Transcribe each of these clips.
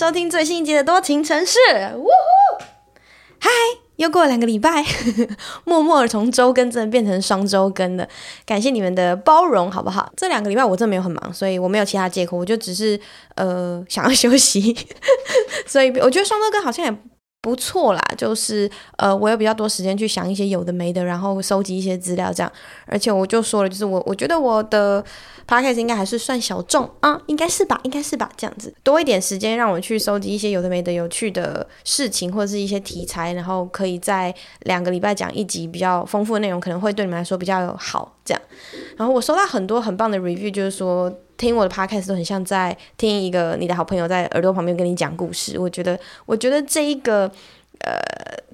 收听最新一集的《多情城市》。呜呼！嗨，又过了两个礼拜，默默从周更真的变成双周更了。感谢你们的包容，好不好？这两个礼拜我真的没有很忙，所以我没有其他借口，我就只是呃想要休息。所以我觉得双周更好像也不错啦，就是呃我有比较多时间去想一些有的没的，然后收集一些资料这样。而且我就说了，就是我我觉得我的。Podcast 应该还是算小众啊，应该是吧，应该是吧，这样子多一点时间让我去收集一些有的没的有趣的事情或者是一些题材，然后可以在两个礼拜讲一集比较丰富的内容，可能会对你们来说比较好。这样，然后我收到很多很棒的 review，就是说听我的 Podcast 都很像在听一个你的好朋友在耳朵旁边跟你讲故事。我觉得，我觉得这一个呃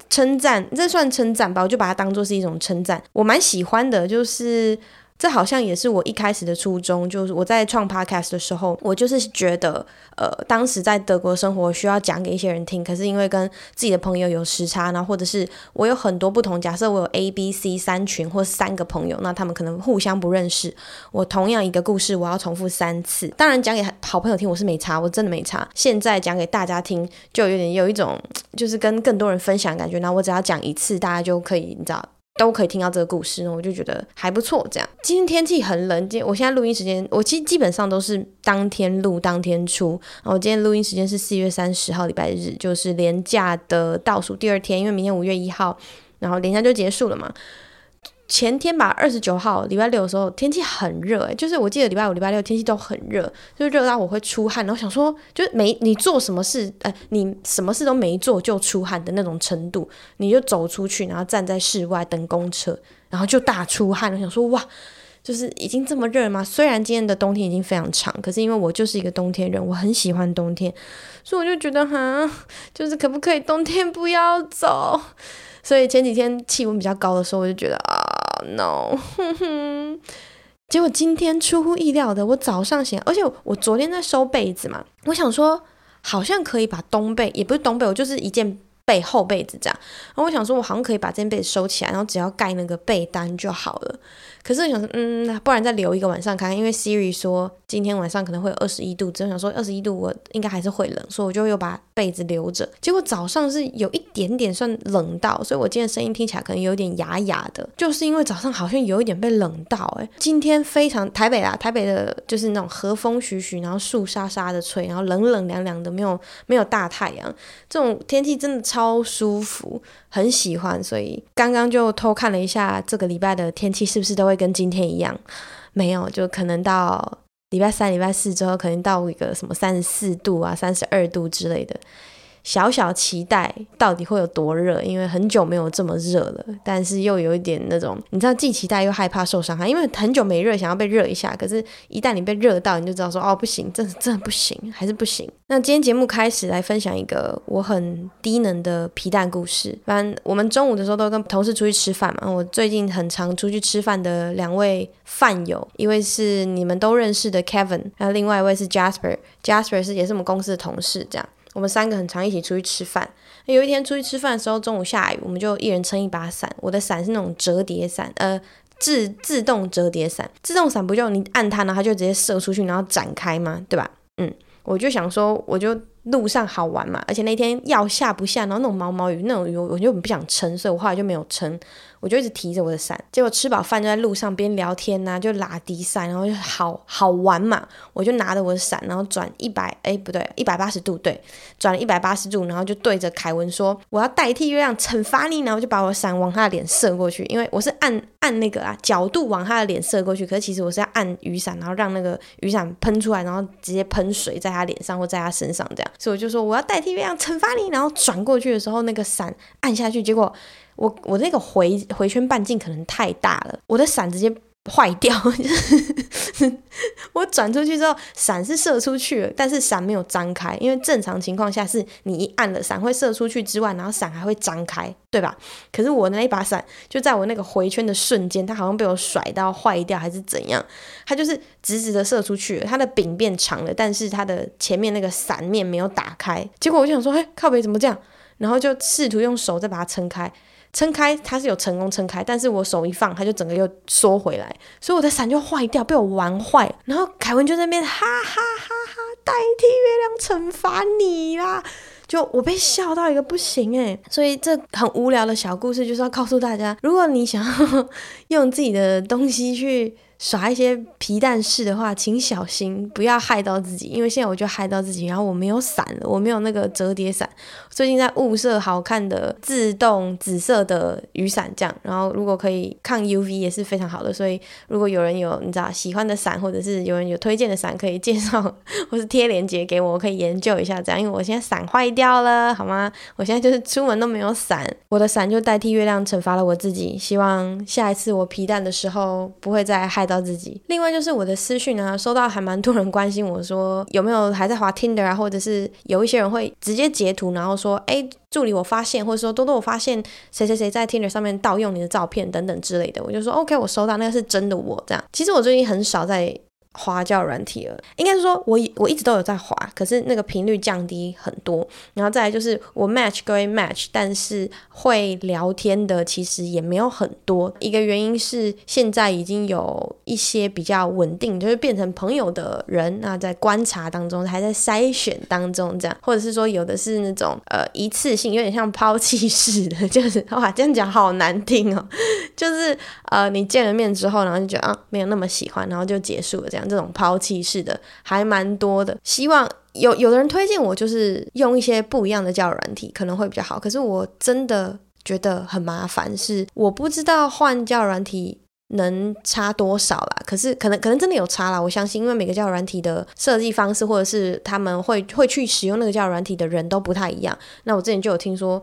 称赞，这算称赞吧，我就把它当做是一种称赞，我蛮喜欢的，就是。这好像也是我一开始的初衷，就是我在创 podcast 的时候，我就是觉得，呃，当时在德国生活需要讲给一些人听，可是因为跟自己的朋友有时差，然后或者是我有很多不同，假设我有 A、B、C 三群或三个朋友，那他们可能互相不认识，我同样一个故事我要重复三次，当然讲给好朋友听我是没差，我真的没差。现在讲给大家听，就有点有一种就是跟更多人分享的感觉，那我只要讲一次，大家就可以，你知道。都可以听到这个故事，我就觉得还不错。这样，今天天气很冷，今我现在录音时间，我其实基本上都是当天录当天出。然后今天录音时间是四月三十号礼拜日，就是连假的倒数第二天，因为明天五月一号，然后连假就结束了嘛。前天吧，二十九号礼拜六的时候，天气很热，诶，就是我记得礼拜五、礼拜六天气都很热，就热到我会出汗。然后想说，就是没你做什么事，呃，你什么事都没做就出汗的那种程度，你就走出去，然后站在室外等公车，然后就大出汗。我想说，哇，就是已经这么热了吗？虽然今天的冬天已经非常长，可是因为我就是一个冬天人，我很喜欢冬天，所以我就觉得哈，就是可不可以冬天不要走？所以前几天气温比较高的时候，我就觉得啊，no，结果今天出乎意料的，我早上醒，而且我昨天在收被子嘛，我想说好像可以把冬被，也不是冬被，我就是一件被厚被子这样。然后我想说，我好像可以把这件被子收起来，然后只要盖那个被单就好了。可是我想说，嗯，不然再留一个晚上看看，因为 Siri 说今天晚上可能会有二十一度，只是想说二十一度我应该还是会冷，所以我就又把被子留着。结果早上是有一点点算冷到，所以我今天声音听起来可能有点哑哑的，就是因为早上好像有一点被冷到。诶，今天非常台北啦，台北的就是那种和风徐徐，然后树沙沙的吹，然后冷冷凉凉的，没有没有大太阳，这种天气真的超舒服，很喜欢。所以刚刚就偷看了一下这个礼拜的天气是不是都会跟今天一样，没有，就可能到礼拜三、礼拜四之后，可能到一个什么三十四度啊、三十二度之类的。小小期待到底会有多热，因为很久没有这么热了，但是又有一点那种，你知道，既期待又害怕受伤害，因为很久没热，想要被热一下，可是，一旦你被热到，你就知道说，哦，不行，真的真的不行，还是不行。那今天节目开始来分享一个我很低能的皮蛋故事。反正我们中午的时候都跟同事出去吃饭嘛，我最近很常出去吃饭的两位饭友，一位是你们都认识的 Kevin，还有另外一位是 Jasper，Jasper 是也是我们公司的同事，这样。我们三个很常一起出去吃饭。有一天出去吃饭的时候，中午下雨，我们就一人撑一把伞。我的伞是那种折叠伞，呃，自自动折叠伞。自动伞不就你按它呢，它就直接射出去，然后展开吗？对吧？嗯，我就想说，我就路上好玩嘛。而且那天要下不下，然后那种毛毛雨，那种雨，我就不想撑，所以我后来就没有撑。我就一直提着我的伞，结果吃饱饭就在路上边聊天呐、就拉低伞，然后就好好玩嘛。我就拿着我的伞，然后转一百，哎，不对，一百八十度，对，转了一百八十度，然后就对着凯文说：“我要代替月亮惩罚你。”然后就把我伞往他的脸射过去，因为我是按按那个啊角度往他的脸射过去，可是其实我是要按雨伞，然后让那个雨伞喷出来，然后直接喷水在他脸上或在他身上这样。所以我就说我要代替月亮惩罚你，然后转过去的时候，那个伞按下去，结果。我我那个回回圈半径可能太大了，我的伞直接坏掉。我转出去之后，伞是射出去了，但是伞没有张开，因为正常情况下是你一按了伞会射出去之外，然后伞还会张开，对吧？可是我那一把伞就在我那个回圈的瞬间，它好像被我甩到坏掉还是怎样，它就是直直的射出去了，它的柄变长了，但是它的前面那个伞面没有打开。结果我就想说，哎，靠北怎么这样？然后就试图用手再把它撑开。撑开，它是有成功撑开，但是我手一放，它就整个又缩回来，所以我的伞就坏掉，被我玩坏。然后凯文就在那边哈哈哈哈代替月亮惩罚你啦！就我被笑到一个不行诶，所以这很无聊的小故事就是要告诉大家，如果你想要用自己的东西去。耍一些皮蛋式的话，请小心，不要害到自己。因为现在我就害到自己，然后我没有伞了，我没有那个折叠伞。最近在物色好看的自动紫色的雨伞，这样，然后如果可以抗 UV 也是非常好的。所以如果有人有你知道喜欢的伞，或者是有人有推荐的伞，可以介绍或是贴链接给我，我可以研究一下这样。因为我现在伞坏掉了，好吗？我现在就是出门都没有伞，我的伞就代替月亮惩罚了我自己。希望下一次我皮蛋的时候不会再害到自己。另外就是我的私讯啊，收到还蛮多人关心我说有没有还在滑 Tinder 啊，或者是有一些人会直接截图，然后说，哎，助理我发现，或者说多多我发现谁谁谁在 Tinder 上面盗用你的照片等等之类的，我就说 OK，我收到，那个是真的我这样。其实我最近很少在。滑叫软体了，应该是说我我一直都有在滑，可是那个频率降低很多。然后再来就是我 match 各位 match，但是会聊天的其实也没有很多。一个原因是现在已经有一些比较稳定，就是变成朋友的人，那在观察当中，还在筛选当中这样，或者是说有的是那种呃一次性，有点像抛弃式的，就是哇这样讲好难听哦，就是呃你见了面之后，然后就觉得啊没有那么喜欢，然后就结束了这样。这种抛弃式的还蛮多的，希望有有的人推荐我，就是用一些不一样的交友软体可能会比较好。可是我真的觉得很麻烦，是我不知道换交友软体能差多少啦。可是可能可能真的有差啦，我相信，因为每个交友软体的设计方式，或者是他们会会去使用那个交友软体的人都不太一样。那我之前就有听说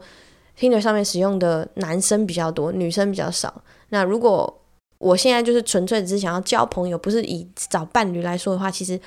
，Tinder 上面使用的男生比较多，女生比较少。那如果我现在就是纯粹只是想要交朋友，不是以找伴侣来说的话，其实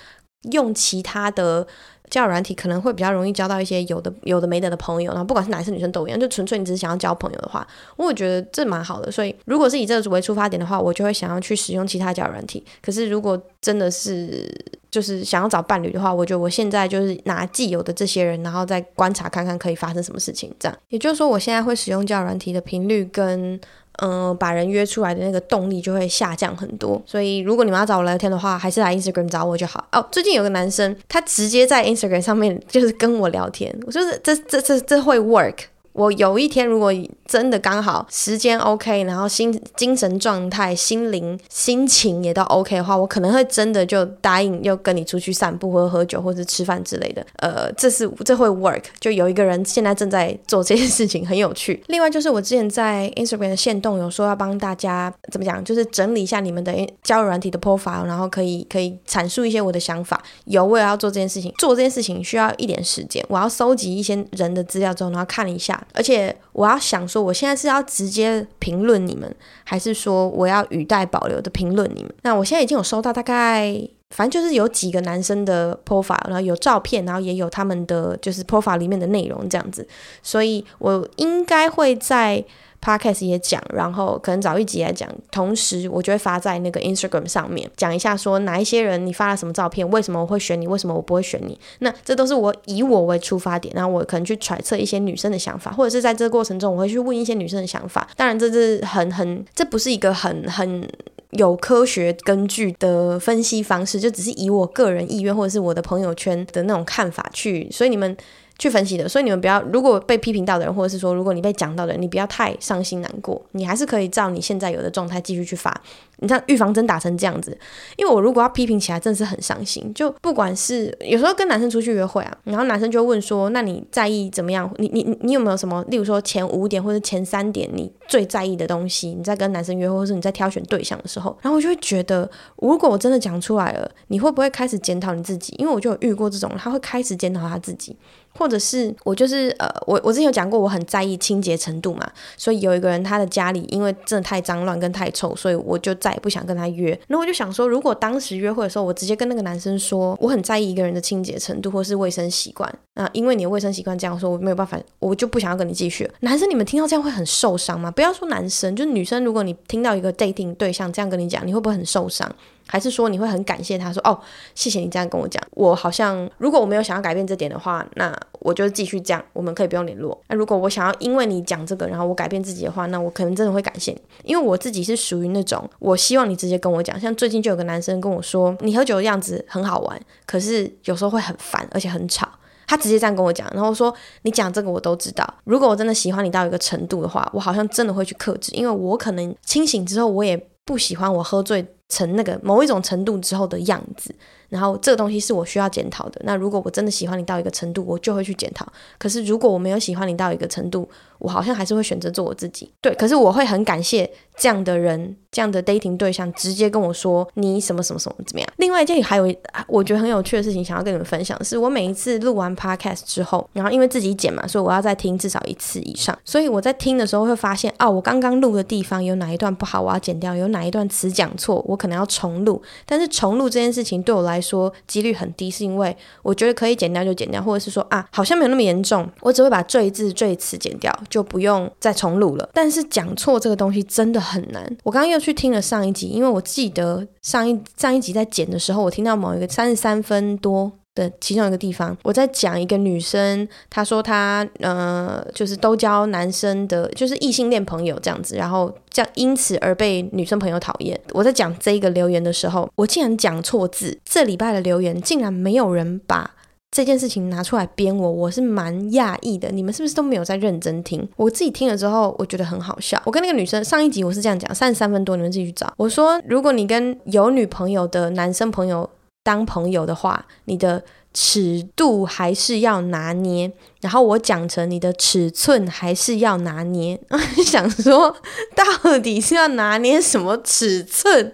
用其他的交友软体可能会比较容易交到一些有的有的没的的朋友。然后不管是男生女生都一样，就纯粹你只是想要交朋友的话，我觉得这蛮好的。所以如果是以这个为出发点的话，我就会想要去使用其他交友软体。可是如果真的是就是想要找伴侣的话，我觉得我现在就是拿既有的这些人，然后再观察看看可以发生什么事情。这样也就是说，我现在会使用交友软体的频率跟。嗯，把人约出来的那个动力就会下降很多，所以如果你们要找我聊天的话，还是来 Instagram 找我就好。哦，最近有个男生，他直接在 Instagram 上面就是跟我聊天，我说这这这这会 work。我有一天如果真的刚好时间 OK，然后心精神状态、心灵、心情也都 OK 的话，我可能会真的就答应，又跟你出去散步或者喝酒或者吃饭之类的。呃，这是这会 work。就有一个人现在正在做这件事情，很有趣。另外就是我之前在 Instagram 的线动有说要帮大家怎么讲，就是整理一下你们的交友软体的 profile，然后可以可以阐述一些我的想法。有，我也要做这件事情。做这件事情需要一点时间，我要搜集一些人的资料之后，然后看一下。而且我要想说，我现在是要直接评论你们，还是说我要语带保留的评论你们？那我现在已经有收到大概，反正就是有几个男生的 profile，然后有照片，然后也有他们的就是 profile 里面的内容这样子，所以我应该会在。Podcast 也讲，然后可能找一集来讲，同时我就会发在那个 Instagram 上面讲一下，说哪一些人你发了什么照片，为什么我会选你，为什么我不会选你。那这都是我以我为出发点，然后我可能去揣测一些女生的想法，或者是在这个过程中我会去问一些女生的想法。当然，这是很很，这不是一个很很有科学根据的分析方式，就只是以我个人意愿或者是我的朋友圈的那种看法去，所以你们。去分析的，所以你们不要，如果被批评到的人，或者是说如果你被讲到的人，你不要太伤心难过，你还是可以照你现在有的状态继续去发。你像预防针打成这样子，因为我如果要批评起来，真的是很伤心。就不管是有时候跟男生出去约会啊，然后男生就问说，那你在意怎么样？你你你有没有什么，例如说前五点或者前三点你最在意的东西？你在跟男生约会，或是你在挑选对象的时候，然后我就会觉得，如果我真的讲出来了，你会不会开始检讨你自己？因为我就有遇过这种，他会开始检讨他自己。或者是我就是呃，我我之前有讲过，我很在意清洁程度嘛，所以有一个人他的家里因为真的太脏乱跟太臭，所以我就再也不想跟他约。那我就想说，如果当时约会的时候，我直接跟那个男生说，我很在意一个人的清洁程度或是卫生习惯，那因为你的卫生习惯这样说，我没有办法，我就不想要跟你继续。男生，你们听到这样会很受伤吗？不要说男生，就是女生，如果你听到一个 dating 对象这样跟你讲，你会不会很受伤？还是说你会很感谢他说哦，谢谢你这样跟我讲，我好像如果我没有想要改变这点的话，那我就继续这样，我们可以不用联络。那如果我想要因为你讲这个，然后我改变自己的话，那我可能真的会感谢你，因为我自己是属于那种我希望你直接跟我讲。像最近就有个男生跟我说，你喝酒的样子很好玩，可是有时候会很烦，而且很吵。他直接这样跟我讲，然后说你讲这个我都知道。如果我真的喜欢你到一个程度的话，我好像真的会去克制，因为我可能清醒之后我也不喜欢我喝醉成那个某一种程度之后的样子。然后这个东西是我需要检讨的。那如果我真的喜欢你到一个程度，我就会去检讨。可是如果我没有喜欢你到一个程度，我好像还是会选择做我自己。对，可是我会很感谢这样的人，这样的 dating 对象直接跟我说你什么什么什么怎么样。另外一件还有我觉得很有趣的事情想要跟你们分享的是，我每一次录完 podcast 之后，然后因为自己剪嘛，所以我要再听至少一次以上。所以我在听的时候会发现，哦，我刚刚录的地方有哪一段不好，我要剪掉；有哪一段词讲错，我可能要重录。但是重录这件事情对我来说几率很低，是因为我觉得可以剪掉就剪掉，或者是说啊，好像没有那么严重，我只会把最字最词剪掉，就不用再重录了。但是讲错这个东西真的很难。我刚刚又去听了上一集，因为我记得上一上一集在剪的时候，我听到某一个三十三分多的其中一个地方，我在讲一个女生，她说她呃，就是都交男生的，就是异性恋朋友这样子，然后这样因此而被女生朋友讨厌。我在讲这一个留言的时候，我竟然讲错字。这礼拜的留言竟然没有人把这件事情拿出来编我，我是蛮讶异的。你们是不是都没有在认真听？我自己听了之后，我觉得很好笑。我跟那个女生上一集我是这样讲，三十三分多，你们自己去找。我说，如果你跟有女朋友的男生朋友。当朋友的话，你的尺度还是要拿捏。然后我讲成你的尺寸还是要拿捏。想说，到底是要拿捏什么尺寸？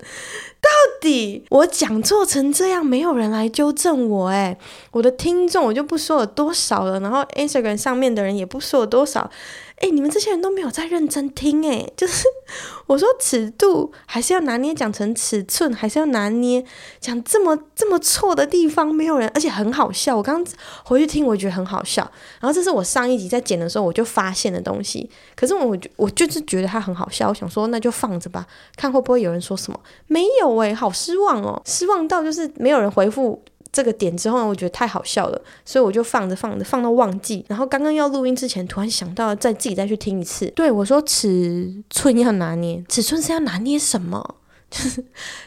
到底我讲错成这样，没有人来纠正我。诶，我的听众我就不说有多少了，然后 Instagram 上面的人也不说有多少。哎，你们这些人都没有在认真听哎，就是 我说尺度还是要拿捏，讲成尺寸还是要拿捏，讲这么这么错的地方没有人，而且很好笑。我刚回去听，我觉得很好笑。然后这是我上一集在剪的时候我就发现的东西，可是我我就是觉得它很好笑，我想说那就放着吧，看会不会有人说什么。没有哎，好失望哦，失望到就是没有人回复。这个点之后呢，我觉得太好笑了，所以我就放着放着，放到忘记。然后刚刚要录音之前，突然想到再自己再去听一次。对，我说尺寸要拿捏，尺寸是要拿捏什么？就是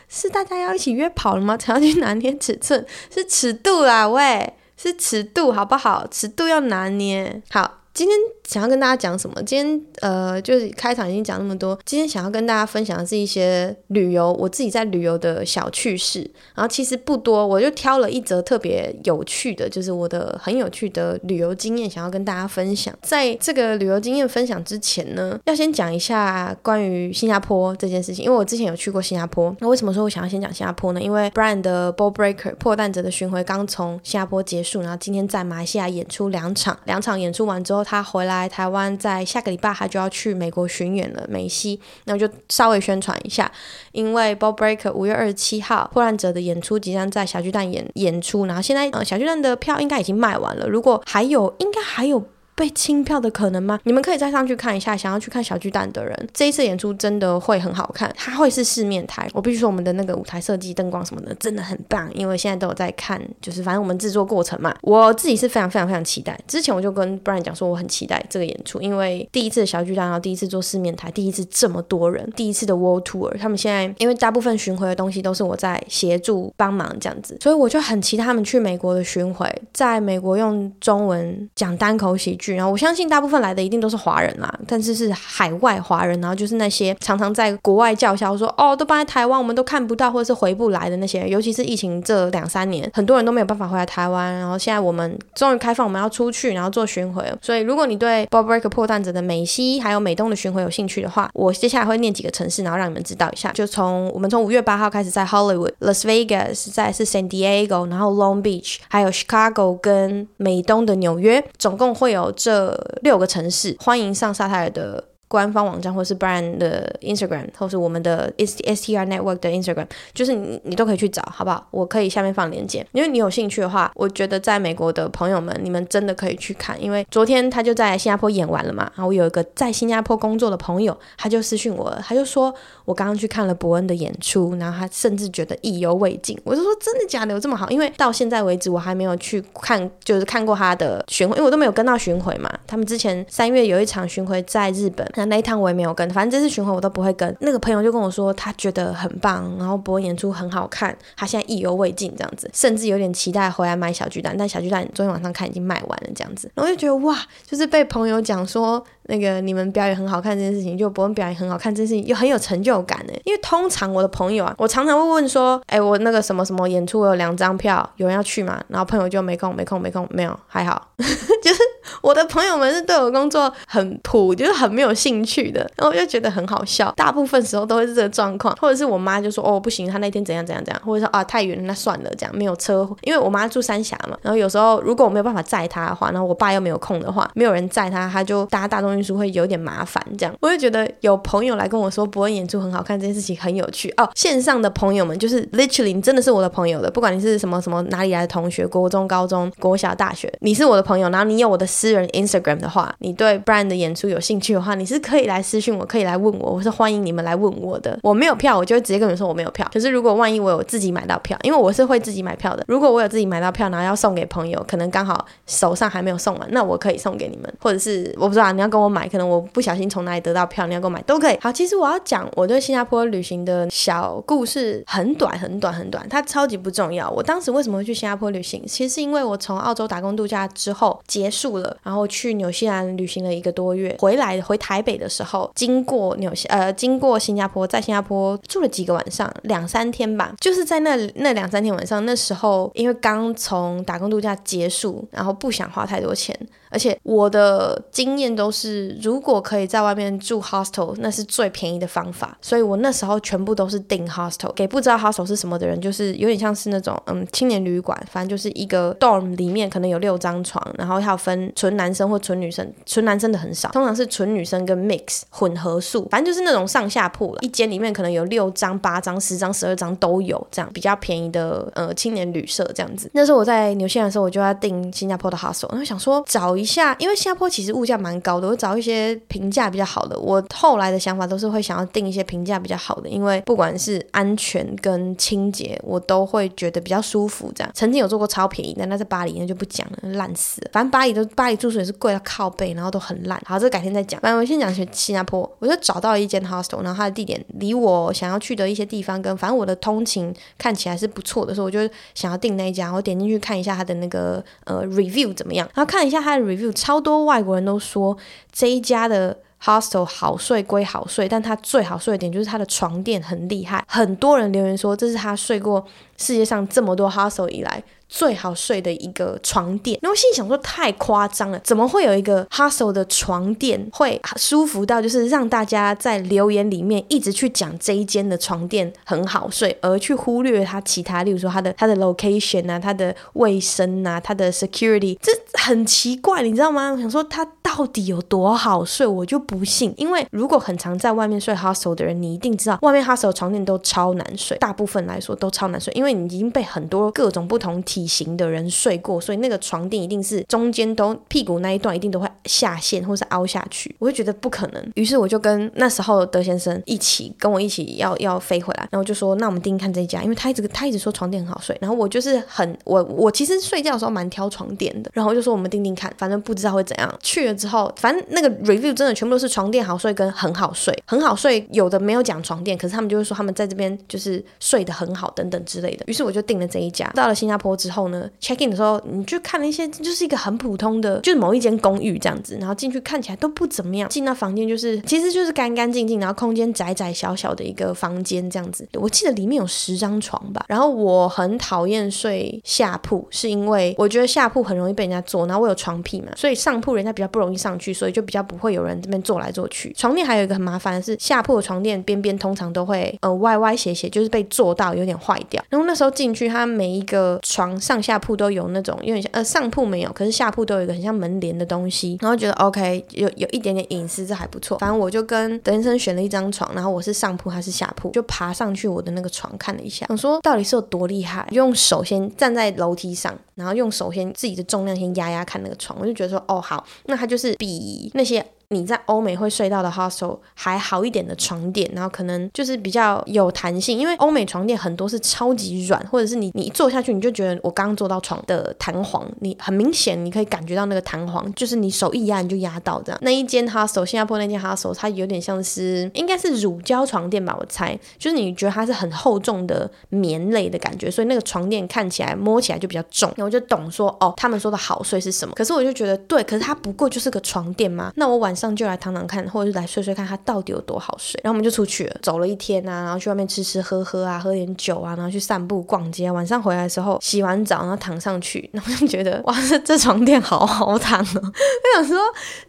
是大家要一起约跑了吗？才要去拿捏尺寸？是尺度啊，喂，是尺度好不好？尺度要拿捏好。今天想要跟大家讲什么？今天呃，就是开场已经讲那么多。今天想要跟大家分享的是一些旅游，我自己在旅游的小趣事。然后其实不多，我就挑了一则特别有趣的，就是我的很有趣的旅游经验，想要跟大家分享。在这个旅游经验分享之前呢，要先讲一下关于新加坡这件事情，因为我之前有去过新加坡。那为什么说我想要先讲新加坡呢？因为 Brian 的 Ball Breaker 破蛋者的巡回刚从新加坡结束，然后今天在马来西亚演出两场，两场演出完之后。他回来台湾，在下个礼拜他就要去美国巡演了，梅西，那我就稍微宣传一下，因为 Bob Breaker 五月二十七号破烂者的演出即将在小巨蛋演演出，然后现在呃小巨蛋的票应该已经卖完了，如果还有，应该还有。被清票的可能吗？你们可以再上去看一下。想要去看小巨蛋的人，这一次演出真的会很好看。它会是四面台，我必须说我们的那个舞台设计、灯光什么的真的很棒。因为现在都有在看，就是反正我们制作过程嘛，我自己是非常非常非常期待。之前我就跟 Brian 讲说，我很期待这个演出，因为第一次小巨蛋，然后第一次做四面台，第一次这么多人，第一次的 World Tour，他们现在因为大部分巡回的东西都是我在协助帮忙这样子，所以我就很期待他们去美国的巡回，在美国用中文讲单口喜剧，然后我相信大部分来的一定都是华人啦，但是是海外华人，然后就是那些常常在国外叫嚣说哦，都搬在台湾，我们都看不到或者是回不来的那些，尤其是疫情这两三年，很多人都没有办法回来台湾，然后现在我们终于开放，我们要出去，然后做巡回。所以如果你对 Ball Breaker 破蛋者的美西还有美东的巡回有兴趣的话，我接下来会念几个城市，然后让你们知道一下。就从我们从五月八号开始在 Hollywood、Las Vegas，再是 San Diego，然后 Long Beach，还有 Chicago 跟美东的纽约，总共会有这六。个城市，欢迎上沙泰尔的官方网站，或是 Brian 的 Instagram，或是我们的 STR Network 的 Instagram，就是你你都可以去找，好不好？我可以下面放链接，因为你有兴趣的话，我觉得在美国的朋友们，你们真的可以去看，因为昨天他就在新加坡演完了嘛。然后我有一个在新加坡工作的朋友，他就私讯我，他就说我刚刚去看了伯恩的演出，然后他甚至觉得意犹未尽。我就说真的假的？有这么好？因为到现在为止我还没有去看，就是看过他的巡回，因为我都没有跟到巡回嘛。他们之前三月有一场巡回在日本。那那一趟我也没有跟，反正这次巡回我都不会跟。那个朋友就跟我说，他觉得很棒，然后伯恩演出很好看，他现在意犹未尽这样子，甚至有点期待回来买小巨蛋。但小巨蛋昨天晚上看已经卖完了这样子，然后我就觉得哇，就是被朋友讲说。那个你们表演很好看这件事情，就伯恩表演很好看这件事情，又很有成就感呢。因为通常我的朋友啊，我常常会问说，哎，我那个什么什么演出，我有两张票，有人要去吗？然后朋友就没空，没空，没空，没有，还好。就是我的朋友们是对我工作很普，就是很没有兴趣的，然后我就觉得很好笑。大部分时候都会是这个状况，或者是我妈就说，哦，不行，她那天怎样怎样怎样，或者说啊太远了，那算了，这样没有车，因为我妈住三峡嘛。然后有时候如果我没有办法载她的话，然后我爸又没有空的话，没有人载她，她就搭大众运输会有点麻烦。这样我就觉得有朋友来跟我说伯恩演出很好看这件事情很有趣哦。线上的朋友们就是 literally 你真的是我的朋友的，不管你是什么什么哪里来的同学，国中、高中、国小、大学，你是我的朋友，然后你有我的私人 Instagram 的话，你对 Brian 的演出有兴趣的话，你是可以来私信我，可以来问我，我是欢迎你们来问我的。我没有票，我就会直接跟你们说我没有票。可是如果万一我有自己买到票，因为我是会自己买票的，如果我有自己买到票，然后要送给朋友，可能刚好手上还没有送完，那我可以送给你们，或者是我不知道你要跟我买，可能我不小心从哪里得到票，你要跟我买都可以。好，其实我要讲我对新加坡旅行的小故事，很短很短很短，它超级不重要。我当时为什么会去新加坡旅行？其实是因为我从澳洲打工度假之后结束了，然后去。纽西兰旅行了一个多月，回来回台北的时候，经过纽西呃，经过新加坡，在新加坡住了几个晚上，两三天吧。就是在那那两三天晚上，那时候因为刚从打工度假结束，然后不想花太多钱。而且我的经验都是，如果可以在外面住 hostel，那是最便宜的方法。所以我那时候全部都是订 hostel。给不知道 hostel 是什么的人，就是有点像是那种嗯青年旅馆，反正就是一个 dorm 里面可能有六张床，然后要分纯男生或纯女生，纯男生的很少，通常是纯女生跟 mix 混合宿，反正就是那种上下铺了。一间里面可能有六张、八张、十张、十二张都有，这样比较便宜的呃青年旅社这样子。那时候我在纽西兰的时候，我就要订新加坡的 hostel，然后想说找。一下，因为新加坡其实物价蛮高的，我找一些评价比较好的。我后来的想法都是会想要订一些评价比较好的，因为不管是安全跟清洁，我都会觉得比较舒服。这样曾经有做过超便宜的，那在巴黎那就不讲了，烂死了。反正巴黎都巴黎住宿也是贵到靠背，然后都很烂。好，这改天再讲。反正我先讲去新加坡，我就找到一间 hostel，然后它的地点离我想要去的一些地方跟反正我的通勤看起来是不错的，所以我就想要订那一家。我点进去看一下它的那个呃 review 怎么样，然后看一下它的。Review 超多外国人都说这一家的 hostel 好睡归好睡，但它最好睡的点就是它的床垫很厉害，很多人留言说这是他睡过世界上这么多 hostel 以来。最好睡的一个床垫，然后心里想说太夸张了，怎么会有一个 hustle 的床垫会舒服到就是让大家在留言里面一直去讲这一间的床垫很好睡，而去忽略它其他，例如说它的它的 location 啊，它的卫生啊，它的 security，这很奇怪，你知道吗？我想说它到底有多好睡，我就不信，因为如果很常在外面睡 hustle 的人，你一定知道外面 hustle 床垫都超难睡，大部分来说都超难睡，因为你已经被很多各种不同体体型的人睡过，所以那个床垫一定是中间都屁股那一段一定都会下陷或是凹下去，我就觉得不可能。于是我就跟那时候德先生一起跟我一起要要飞回来，然后就说那我们订看这一家，因为他一直他一直说床垫很好睡，然后我就是很我我其实睡觉的时候蛮挑床垫的，然后就说我们订订看，反正不知道会怎样。去了之后，反正那个 review 真的全部都是床垫好睡跟很好睡，很好睡有的没有讲床垫，可是他们就会说他们在这边就是睡得很好等等之类的。于是我就订了这一家，到了新加坡之。之后呢，check in 的时候，你就看了一些，就是一个很普通的，就是某一间公寓这样子，然后进去看起来都不怎么样。进到房间就是，其实就是干干净净，然后空间窄窄小小的一个房间这样子。我记得里面有十张床吧。然后我很讨厌睡下铺，是因为我觉得下铺很容易被人家坐，然后我有床癖嘛，所以上铺人家比较不容易上去，所以就比较不会有人这边坐来坐去。床垫还有一个很麻烦的是，下铺的床垫边边通常都会呃歪歪斜斜，就是被坐到有点坏掉。然后那时候进去，它每一个床。上下铺都有那种因为呃上铺没有，可是下铺都有一个很像门帘的东西，然后觉得 OK 有有一点点隐私，这还不错。反正我就跟德先生选了一张床，然后我是上铺还是下铺，就爬上去我的那个床看了一下，想说到底是有多厉害，用手先站在楼梯上，然后用手先自己的重量先压压看那个床，我就觉得说哦好，那它就是比那些。你在欧美会睡到的 hostel 还好一点的床垫，然后可能就是比较有弹性，因为欧美床垫很多是超级软，或者是你你坐下去你就觉得我刚刚坐到床的弹簧，你很明显你可以感觉到那个弹簧，就是你手一压你就压到这样。那一间 hostel 新加坡那间 hostel 它有点像是应该是乳胶床垫吧，我猜，就是你觉得它是很厚重的棉类的感觉，所以那个床垫看起来摸起来就比较重，然后我就懂说哦，他们说的好睡是什么。可是我就觉得对，可是它不过就是个床垫嘛，那我晚上就来躺躺看，或者是来睡睡看，它到底有多好睡。然后我们就出去了，走了一天啊，然后去外面吃吃喝喝啊，喝点酒啊，然后去散步逛街。晚上回来的时候，洗完澡然后躺上去，然后就觉得哇，这这床垫好好躺哦。我想说，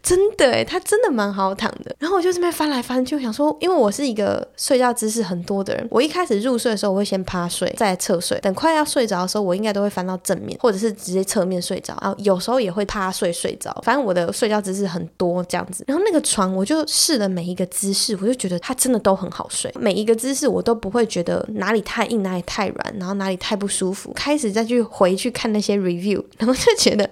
真的诶，它真的蛮好躺的。然后我就这边翻来翻去，想说，因为我是一个睡觉姿势很多的人，我一开始入睡的时候，我会先趴睡，再侧睡。等快要睡着的时候，我应该都会翻到正面，或者是直接侧面睡着。然后有时候也会趴睡睡着。反正我的睡觉姿势很多这样子。然后那个。床我就试了每一个姿势，我就觉得它真的都很好睡。每一个姿势我都不会觉得哪里太硬，哪里太软，然后哪里太不舒服。开始再去回去看那些 review，然后就觉得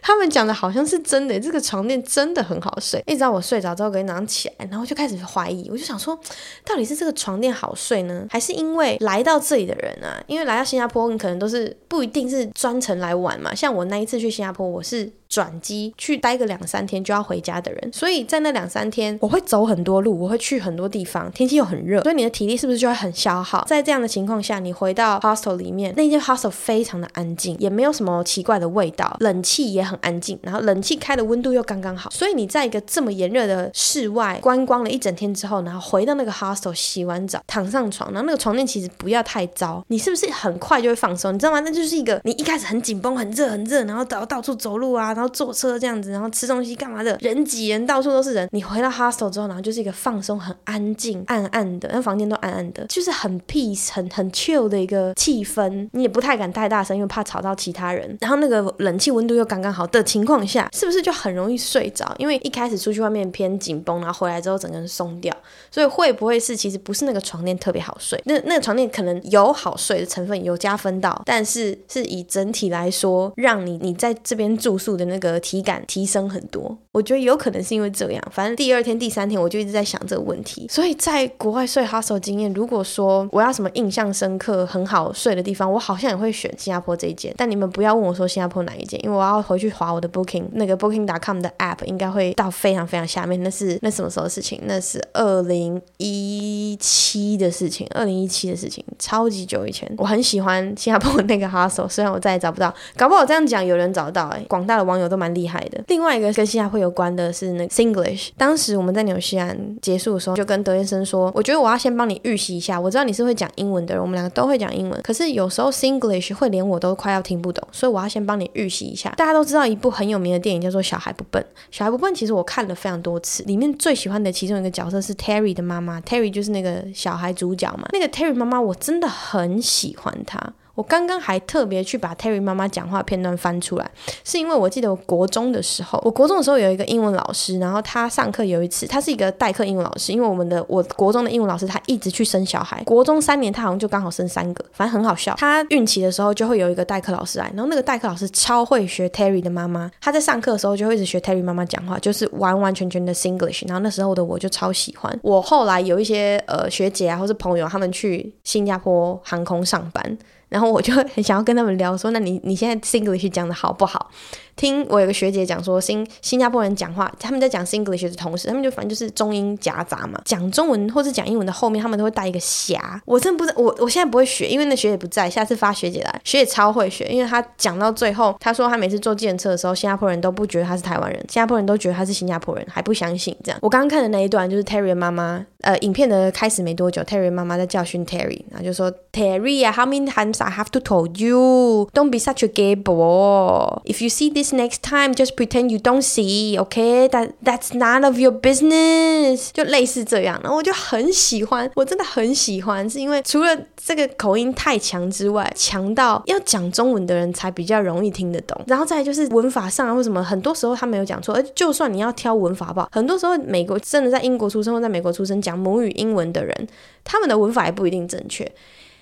他们讲的好像是真的，这个床垫真的很好睡。一直到我睡着之后，隔天早上起来，然后就开始怀疑，我就想说，到底是这个床垫好睡呢，还是因为来到这里的人啊？因为来到新加坡，你可能都是不一定是专程来玩嘛。像我那一次去新加坡，我是。转机去待个两三天就要回家的人，所以在那两三天我会走很多路，我会去很多地方，天气又很热，所以你的体力是不是就会很消耗？在这样的情况下，你回到 hostel 里面，那间 hostel 非常的安静，也没有什么奇怪的味道，冷气也很安静，然后冷气开的温度又刚刚好，所以你在一个这么炎热的室外观光了一整天之后，然后回到那个 hostel 洗完澡躺上床，然后那个床垫其实不要太糟，你是不是很快就会放松？你知道吗？那就是一个你一开始很紧绷、很热、很热，然后到到处走路啊。然后坐车这样子，然后吃东西干嘛的？人挤人，到处都是人。你回到 hostel 之后，然后就是一个放松、很安静、暗暗的，那房间都暗暗的，就是很 peace、很很 chill 的一个气氛。你也不太敢太大声，因为怕吵到其他人。然后那个冷气温度又刚刚好的情况下，是不是就很容易睡着？因为一开始出去外面偏紧绷，然后回来之后整个人松掉。所以会不会是其实不是那个床垫特别好睡？那那个床垫可能有好睡的成分，有加分到，但是是以整体来说，让你你在这边住宿的。那个体感提升很多，我觉得有可能是因为这样。反正第二天、第三天我就一直在想这个问题。所以在国外睡 hostel 经验，如果说我要什么印象深刻、很好睡的地方，我好像也会选新加坡这一间。但你们不要问我说新加坡哪一间，因为我要回去划我的 Booking，那个 Booking.com 的 app 应该会到非常非常下面。那是那什么时候的事情？那是二零一七的事情，二零一七的事情，超级久以前。我很喜欢新加坡那个 hostel，虽然我再也找不到，搞不好这样讲有人找到哎、广大的。网友都蛮厉害的。另外一个跟新加坡有关的是那 Singlish。当时我们在纽西兰结束的时候，就跟德先生说：“我觉得我要先帮你预习一下。我知道你是会讲英文的人，我们两个都会讲英文。可是有时候 Singlish 会连我都快要听不懂，所以我要先帮你预习一下。”大家都知道一部很有名的电影叫做《小孩不笨》。《小孩不笨》其实我看了非常多次，里面最喜欢的其中一个角色是 Terry 的妈妈。Terry 就是那个小孩主角嘛。那个 Terry 妈妈我真的很喜欢她。我刚刚还特别去把 Terry 妈妈讲话片段翻出来，是因为我记得我国中的时候，我国中的时候有一个英文老师，然后他上课有一次，他是一个代课英文老师，因为我们的我国中的英文老师他一直去生小孩，国中三年他好像就刚好生三个，反正很好笑。他孕期的时候就会有一个代课老师来，然后那个代课老师超会学 Terry 的妈妈，他在上课的时候就会一直学 Terry 妈妈讲话，就是完完全全的 Singlish。然后那时候的我就超喜欢。我后来有一些呃学姐啊或是朋友，他们去新加坡航空上班。然后我就很想要跟他们聊说，那你你现在 Singlish 讲的好不好？听我有个学姐讲说，新新加坡人讲话，他们在讲 Singlish 的同时，他们就反正就是中英夹杂嘛，讲中文或是讲英文的后面，他们都会带一个霞。我真不知道，我我现在不会学，因为那学姐不在，下次发学姐来，学姐超会学，因为她讲到最后，她说她每次坐计程车的时候，新加坡人都不觉得她是台湾人，新加坡人都觉得她是新加坡人，还不相信这样。我刚刚看的那一段就是 Terry 妈妈，呃，影片的开始没多久，Terry 妈妈在教训 Terry，然后就说 Terry 啊，How many times I have to tell you don't be such a gay boy? If you see this next time. Just pretend you don't see. OK, that that's none of your business. 就类似这样，然后我就很喜欢，我真的很喜欢，是因为除了这个口音太强之外，强到要讲中文的人才比较容易听得懂。然后再就是文法上啊，或什么，很多时候他没有讲错。而就算你要挑文法吧，很多时候美国真的在英国出生或在美国出生讲母语英文的人，他们的文法也不一定正确。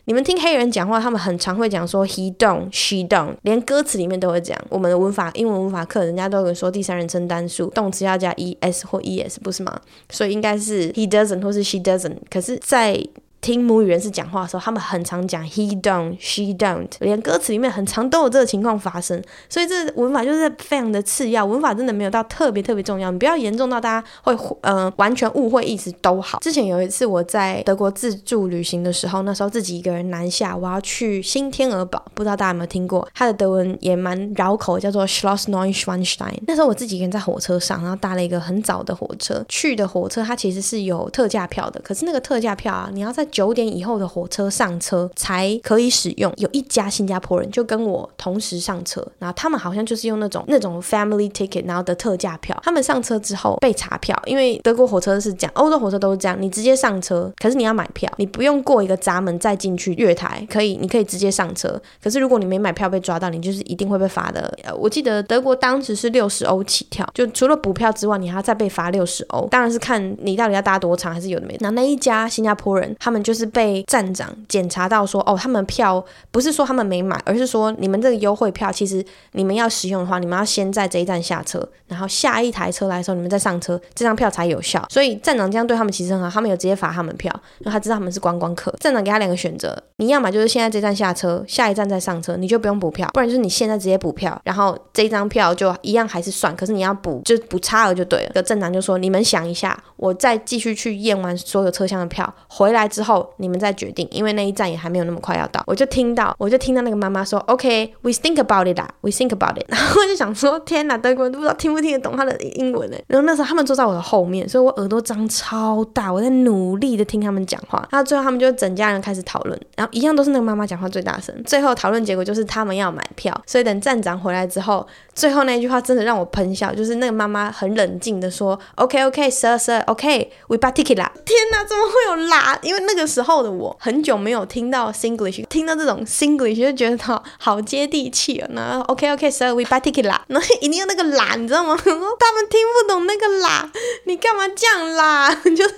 你们听黑人讲话，他们很常会讲说 he don't, she don't，连歌词里面都会讲。我们的文法，英文文法课，人家都有说第三人称单数，动词要加 es 或 es，不是吗？所以应该是 he doesn't 或是 she doesn't。可是，在听母语人士讲话的时候，他们很常讲 he don't, she don't，连歌词里面很常都有这个情况发生，所以这文法就是非常的次要，文法真的没有到特别特别重要，你不要严重到大家会嗯、呃、完全误会意思都好。之前有一次我在德国自助旅行的时候，那时候自己一个人南下，我要去新天鹅堡，不知道大家有没有听过？它的德文也蛮绕口，叫做 Schloss Neuschwanstein。那时候我自己一个人在火车上，然后搭了一个很早的火车，去的火车它其实是有特价票的，可是那个特价票啊，你要在九点以后的火车上车才可以使用。有一家新加坡人就跟我同时上车，然后他们好像就是用那种那种 family ticket，然后的特价票。他们上车之后被查票，因为德国火车是这样，欧洲火车都是这样，你直接上车，可是你要买票，你不用过一个闸门再进去月台，可以，你可以直接上车。可是如果你没买票被抓到，你就是一定会被罚的。呃，我记得德国当时是六十欧起跳，就除了补票之外，你还要再被罚六十欧。当然是看你到底要搭多长，还是有的没。那那一家新加坡人，他们就是被。站长检查到说，哦，他们票不是说他们没买，而是说你们这个优惠票，其实你们要使用的话，你们要先在这一站下车，然后下一台车来的时候，你们再上车，这张票才有效。所以站长这样对他们其实很好，他们有直接罚他们票，因为他知道他们是观光客。站长给他两个选择，你要么就是现在这站下车，下一站再上车，你就不用补票；不然就是你现在直接补票，然后这张票。就一样还是算，可是你要补就补差额就对了。个站长就说，你们想一下，我再继续去验完所有车厢的票，回来之后你们。再决定，因为那一站也还没有那么快要到，我就听到，我就听到那个妈妈说，OK，we think about it 啦，we think about it。然后我就想说，天哪，德国人都不知道听不听得懂他的英文呢。然后那时候他们坐在我的后面，所以我耳朵张超大，我在努力的听他们讲话。然后最后他们就整家人开始讨论，然后一样都是那个妈妈讲话最大声。最后讨论结果就是他们要买票，所以等站长回来之后，最后那一句话真的让我喷笑，就是那个妈妈很冷静的说，OK，OK，Sir，Sir，OK，we buy ticket 啦。天哪，怎么会有啦？因为那个时候。的我很久没有听到 Singlish，听到这种 Singlish 就觉得好好接地气啊。那 OK OK，so we buy ticket 啦，然后一定要那个啦，你知道吗？他们听不懂那个啦，你干嘛这样啦？就是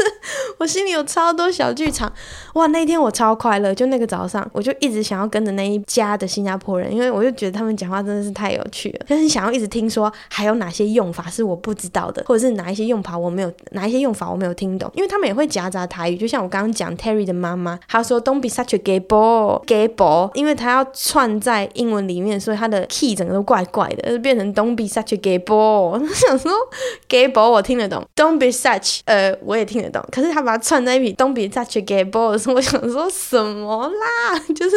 我心里有超多小剧场。哇，那天我超快乐，就那个早上，我就一直想要跟着那一家的新加坡人，因为我就觉得他们讲话真的是太有趣了，就是想要一直听说还有哪些用法是我不知道的，或者是哪一些用法我没有，哪一些用法我没有听懂，因为他们也会夹杂台语，就像我刚刚讲 Harry 的妈。妈，她说：“Don't be such a gay boy，gay boy，因为她要串在英文里面，所以她的 key 整个都怪怪的，就变成 Don't be such a gay boy。我想说 gay boy 我听得懂，Don't be such，呃，我也听得懂。可是她把它串在一起，Don't be such a gay boy，我想说什么啦？就是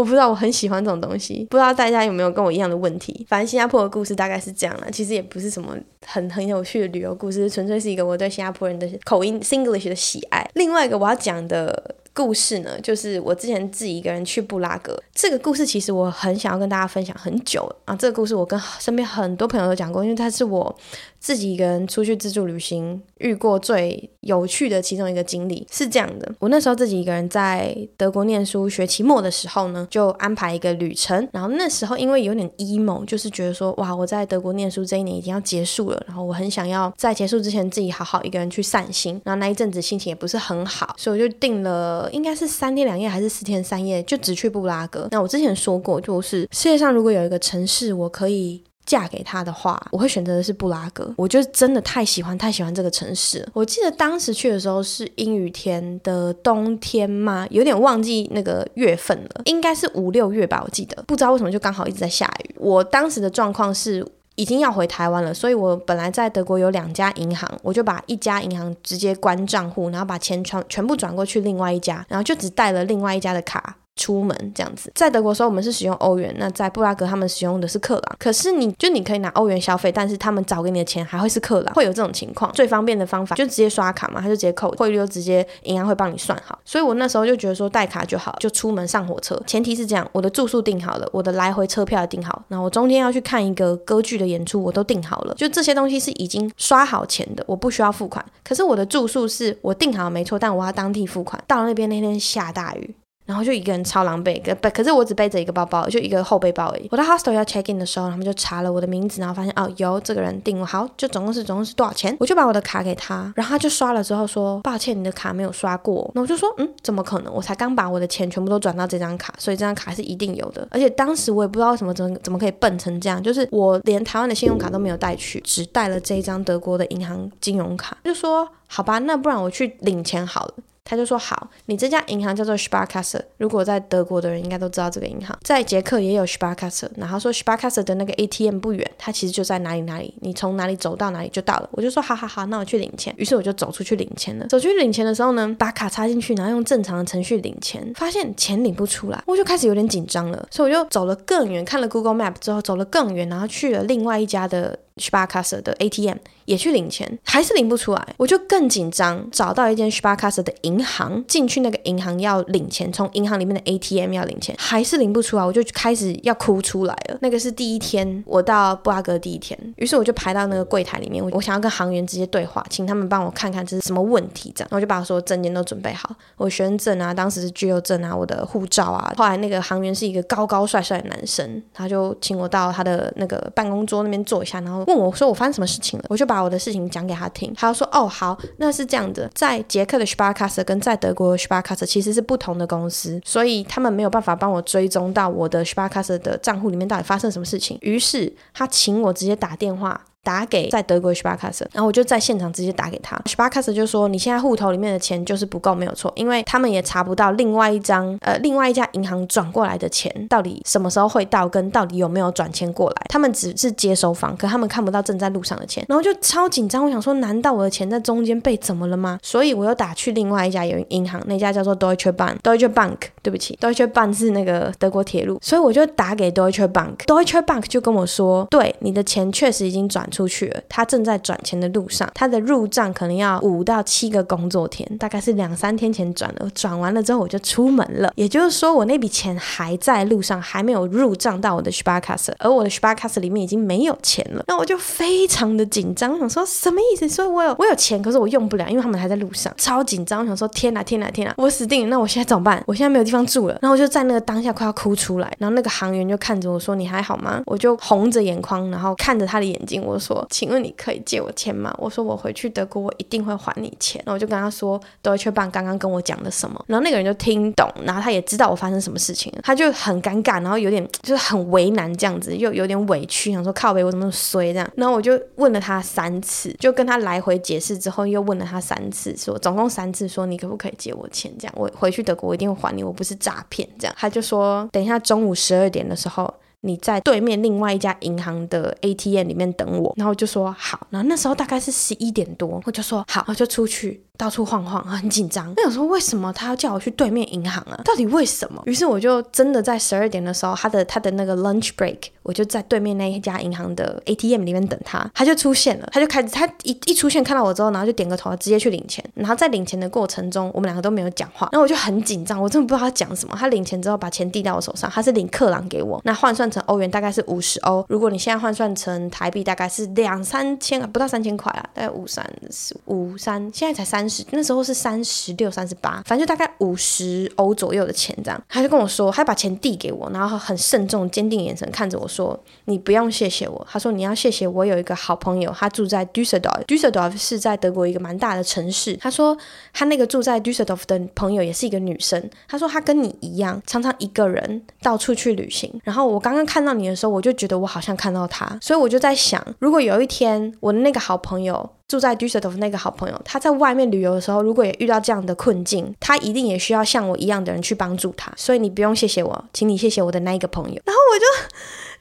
我不知道，我很喜欢这种东西，不知道大家有没有跟我一样的问题？反正新加坡的故事大概是这样啦，其实也不是什么很很有趣的旅游故事，纯粹是一个我对新加坡人的口音 Singlish 的喜爱。另外一个我要讲的。”故事呢，就是我之前自己一个人去布拉格。这个故事其实我很想要跟大家分享很久啊。这个故事我跟身边很多朋友都讲过，因为它是我自己一个人出去自助旅行遇过最有趣的其中一个经历。是这样的，我那时候自己一个人在德国念书，学期末的时候呢，就安排一个旅程。然后那时候因为有点 emo，就是觉得说，哇，我在德国念书这一年已经要结束了，然后我很想要在结束之前自己好好一个人去散心。然后那一阵子心情也不是很好，所以我就定了。应该是三天两夜还是四天三夜，就只去布拉格。那我之前说过，就是世界上如果有一个城市我可以嫁给他的话，我会选择的是布拉格。我就真的太喜欢太喜欢这个城市。我记得当时去的时候是阴雨天的冬天嘛，有点忘记那个月份了，应该是五六月吧，我记得。不知道为什么就刚好一直在下雨。我当时的状况是。已经要回台湾了，所以我本来在德国有两家银行，我就把一家银行直接关账户，然后把钱全全部转过去另外一家，然后就只带了另外一家的卡。出门这样子。在德国时候，我们是使用欧元，那在布拉格他们使用的是克朗。可是你就你可以拿欧元消费，但是他们找给你的钱还会是克朗，会有这种情况。最方便的方法就直接刷卡嘛，他就直接扣，汇率就直接银行会帮你算好。所以我那时候就觉得说带卡就好，就出门上火车。前提是这样，我的住宿订好了，我的来回车票也订好，然后我中间要去看一个歌剧的演出，我都订好了。就这些东西是已经刷好钱的，我不需要付款。可是我的住宿是我订好没错，但我要当地付款。到了那边那天下大雨。然后就一个人超狼狈，可可是我只背着一个包包，就一个后背包而已。我到 hostel 要 check in 的时候，他们就查了我的名字，然后发现哦，有这个人订了，好，就总共是总共是多少钱？我就把我的卡给他，然后他就刷了之后说，抱歉，你的卡没有刷过。那我就说，嗯，怎么可能？我才刚把我的钱全部都转到这张卡，所以这张卡是一定有的。而且当时我也不知道什么怎么怎么可以笨成这样，就是我连台湾的信用卡都没有带去，只带了这一张德国的银行金融卡。就说好吧，那不然我去领钱好了。他就说好，你这家银行叫做 Sparkasse，如果在德国的人应该都知道这个银行，在捷克也有 Sparkasse。然后说 Sparkasse 的那个 ATM 不远，它其实就在哪里哪里，你从哪里走到哪里就到了。我就说好好好，那我去领钱。于是我就走出去领钱了。走去领钱的时候呢，把卡插进去，然后用正常的程序领钱，发现钱领不出来，我就开始有点紧张了。所以我就走了更远，看了 Google Map 之后走了更远，然后去了另外一家的。Sparkasse 的 ATM 也去领钱，还是领不出来，我就更紧张。找到一间 Sparkasse 的银行，进去那个银行要领钱，从银行里面的 ATM 要领钱，还是领不出来，我就开始要哭出来了。那个是第一天，我到布拉格第一天，于是我就排到那个柜台里面，我想要跟行员直接对话，请他们帮我看看这是什么问题，这样，我就把所有证件都准备好，我学生证啊，当时是居留证啊，我的护照啊。后来那个行员是一个高高帅帅的男生，他就请我到他的那个办公桌那边坐一下，然后。问我说我发生什么事情了，我就把我的事情讲给他听。他就说哦好，那是这样的，在捷克的 Sparkasse 跟在德国的 Sparkasse 其实是不同的公司，所以他们没有办法帮我追踪到我的 Sparkasse 的账户里面到底发生什么事情。于是他请我直接打电话。打给在德国的 Sparkasse，然后我就在现场直接打给他。Sparkasse 就说：“你现在户头里面的钱就是不够，没有错，因为他们也查不到另外一张呃另外一家银行转过来的钱到底什么时候会到，跟到底有没有转钱过来。他们只是接收方，可他们看不到正在路上的钱。然后就超紧张，我想说，难道我的钱在中间被怎么了吗？所以我又打去另外一家银银行，那家叫做 Deutsche Bank，Deutsche Bank，对不起，Deutsche Bank 是那个德国铁路，所以我就打给 Deutsche Bank，Deutsche Bank 就跟我说：对，你的钱确实已经转出去了，他。正在转钱的路上，他的入账可能要五到七个工作天，大概是两三天前转的。转完了之后我就出门了，也就是说我那笔钱还在路上，还没有入账到我的 Sparkasse，而我的 Sparkasse 里面已经没有钱了。那我就非常的紧张，想说什么意思？说我有我有钱，可是我用不了，因为他们还在路上，超紧张。我想说天哪天哪天哪，我死定了！那我现在怎么办？我现在没有地方住了。然后我就在那个当下快要哭出来，然后那个行员就看着我说：“你还好吗？”我就红着眼眶，然后看着他的眼睛，我说：“请问你。”可以借我钱吗？我说我回去德国，我一定会还你钱。然后我就跟他说德国人刚刚跟我讲的什么。然后那个人就听懂，然后他也知道我发生什么事情，他就很尴尬，然后有点就是很为难这样子，又有点委屈，想说靠北我怎么那么衰这样。然后我就问了他三次，就跟他来回解释之后，又问了他三次，说总共三次，说你可不可以借我钱？这样我回去德国我一定会还你，我不是诈骗。这样他就说，等一下中午十二点的时候。你在对面另外一家银行的 ATM 里面等我，然后就说好，然后那时候大概是十一点多，我就说好，我就出去。到处晃晃，很紧张。我想说，为什么他要叫我去对面银行啊？到底为什么？于是我就真的在十二点的时候，他的他的那个 lunch break，我就在对面那一家银行的 ATM 里面等他。他就出现了，他就开始，他一一出现看到我之后，然后就点个头，直接去领钱。然后在领钱的过程中，我们两个都没有讲话。然后我就很紧张，我真的不知道他讲什么。他领钱之后把钱递到我手上，他是领克朗给我，那换算成欧元大概是五十欧。如果你现在换算成台币，大概是两三千，不到三千块啦，大概五三四五三，现在才三十，那时候是三。三十六、三十八，反正就大概五十欧左右的钱这样。他就跟我说，他把钱递给我，然后很慎重、坚定眼神看着我说：“说你不用谢谢我。”他说：“你要谢谢我有一个好朋友，他住在 Dusseldorf，Dusseldorf 是在德国一个蛮大的城市。”他说：“他那个住在 Dusseldorf 的朋友也是一个女生。”他说：“他跟你一样，常常一个人到处去旅行。”然后我刚刚看到你的时候，我就觉得我好像看到他，所以我就在想，如果有一天我的那个好朋友。住在 d u s s e l d o r f 那个好朋友，他在外面旅游的时候，如果也遇到这样的困境，他一定也需要像我一样的人去帮助他。所以你不用谢谢我，请你谢谢我的那一个朋友。然后我就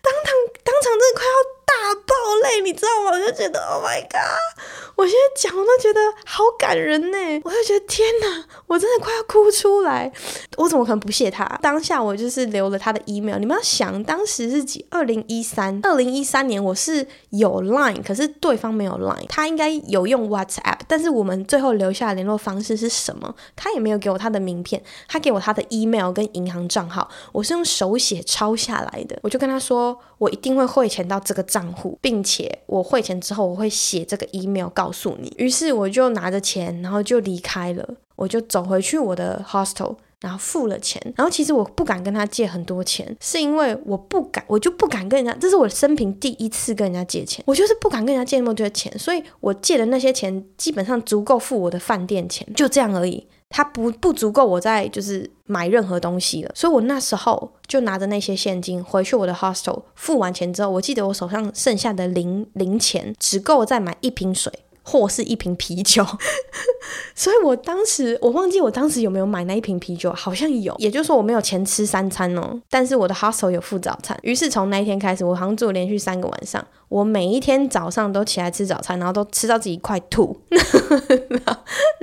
当场当场真的快要爆泪，你知道吗？我就觉得 Oh my God。我现在讲我都觉得好感人呢，我就觉得天哪，我真的快要哭出来。我怎么可能不谢他？当下我就是留了他的 email。你们要想，当时是几？二零一三，二零一三年我是有 line，可是对方没有 line，他应该有用 WhatsApp，但是我们最后留下联络方式是什么？他也没有给我他的名片，他给我他的 email 跟银行账号，我是用手写抄下来的。我就跟他说，我一定会汇钱到这个账户，并且我汇钱之后我会写这个 email 告诉你。于是我就拿着钱，然后就离开了，我就走回去我的 hostel。然后付了钱，然后其实我不敢跟他借很多钱，是因为我不敢，我就不敢跟人家，这是我生平第一次跟人家借钱，我就是不敢跟人家借那么多钱，所以我借的那些钱基本上足够付我的饭店钱，就这样而已，它不不足够我再就是买任何东西了，所以我那时候就拿着那些现金回去我的 hostel，付完钱之后，我记得我手上剩下的零零钱只够再买一瓶水。或是一瓶啤酒，所以我当时我忘记我当时有没有买那一瓶啤酒，好像有，也就是说我没有钱吃三餐哦，但是我的 hostel 有付早餐，于是从那一天开始，我好像住了连续三个晚上，我每一天早上都起来吃早餐，然后都吃到自己快吐，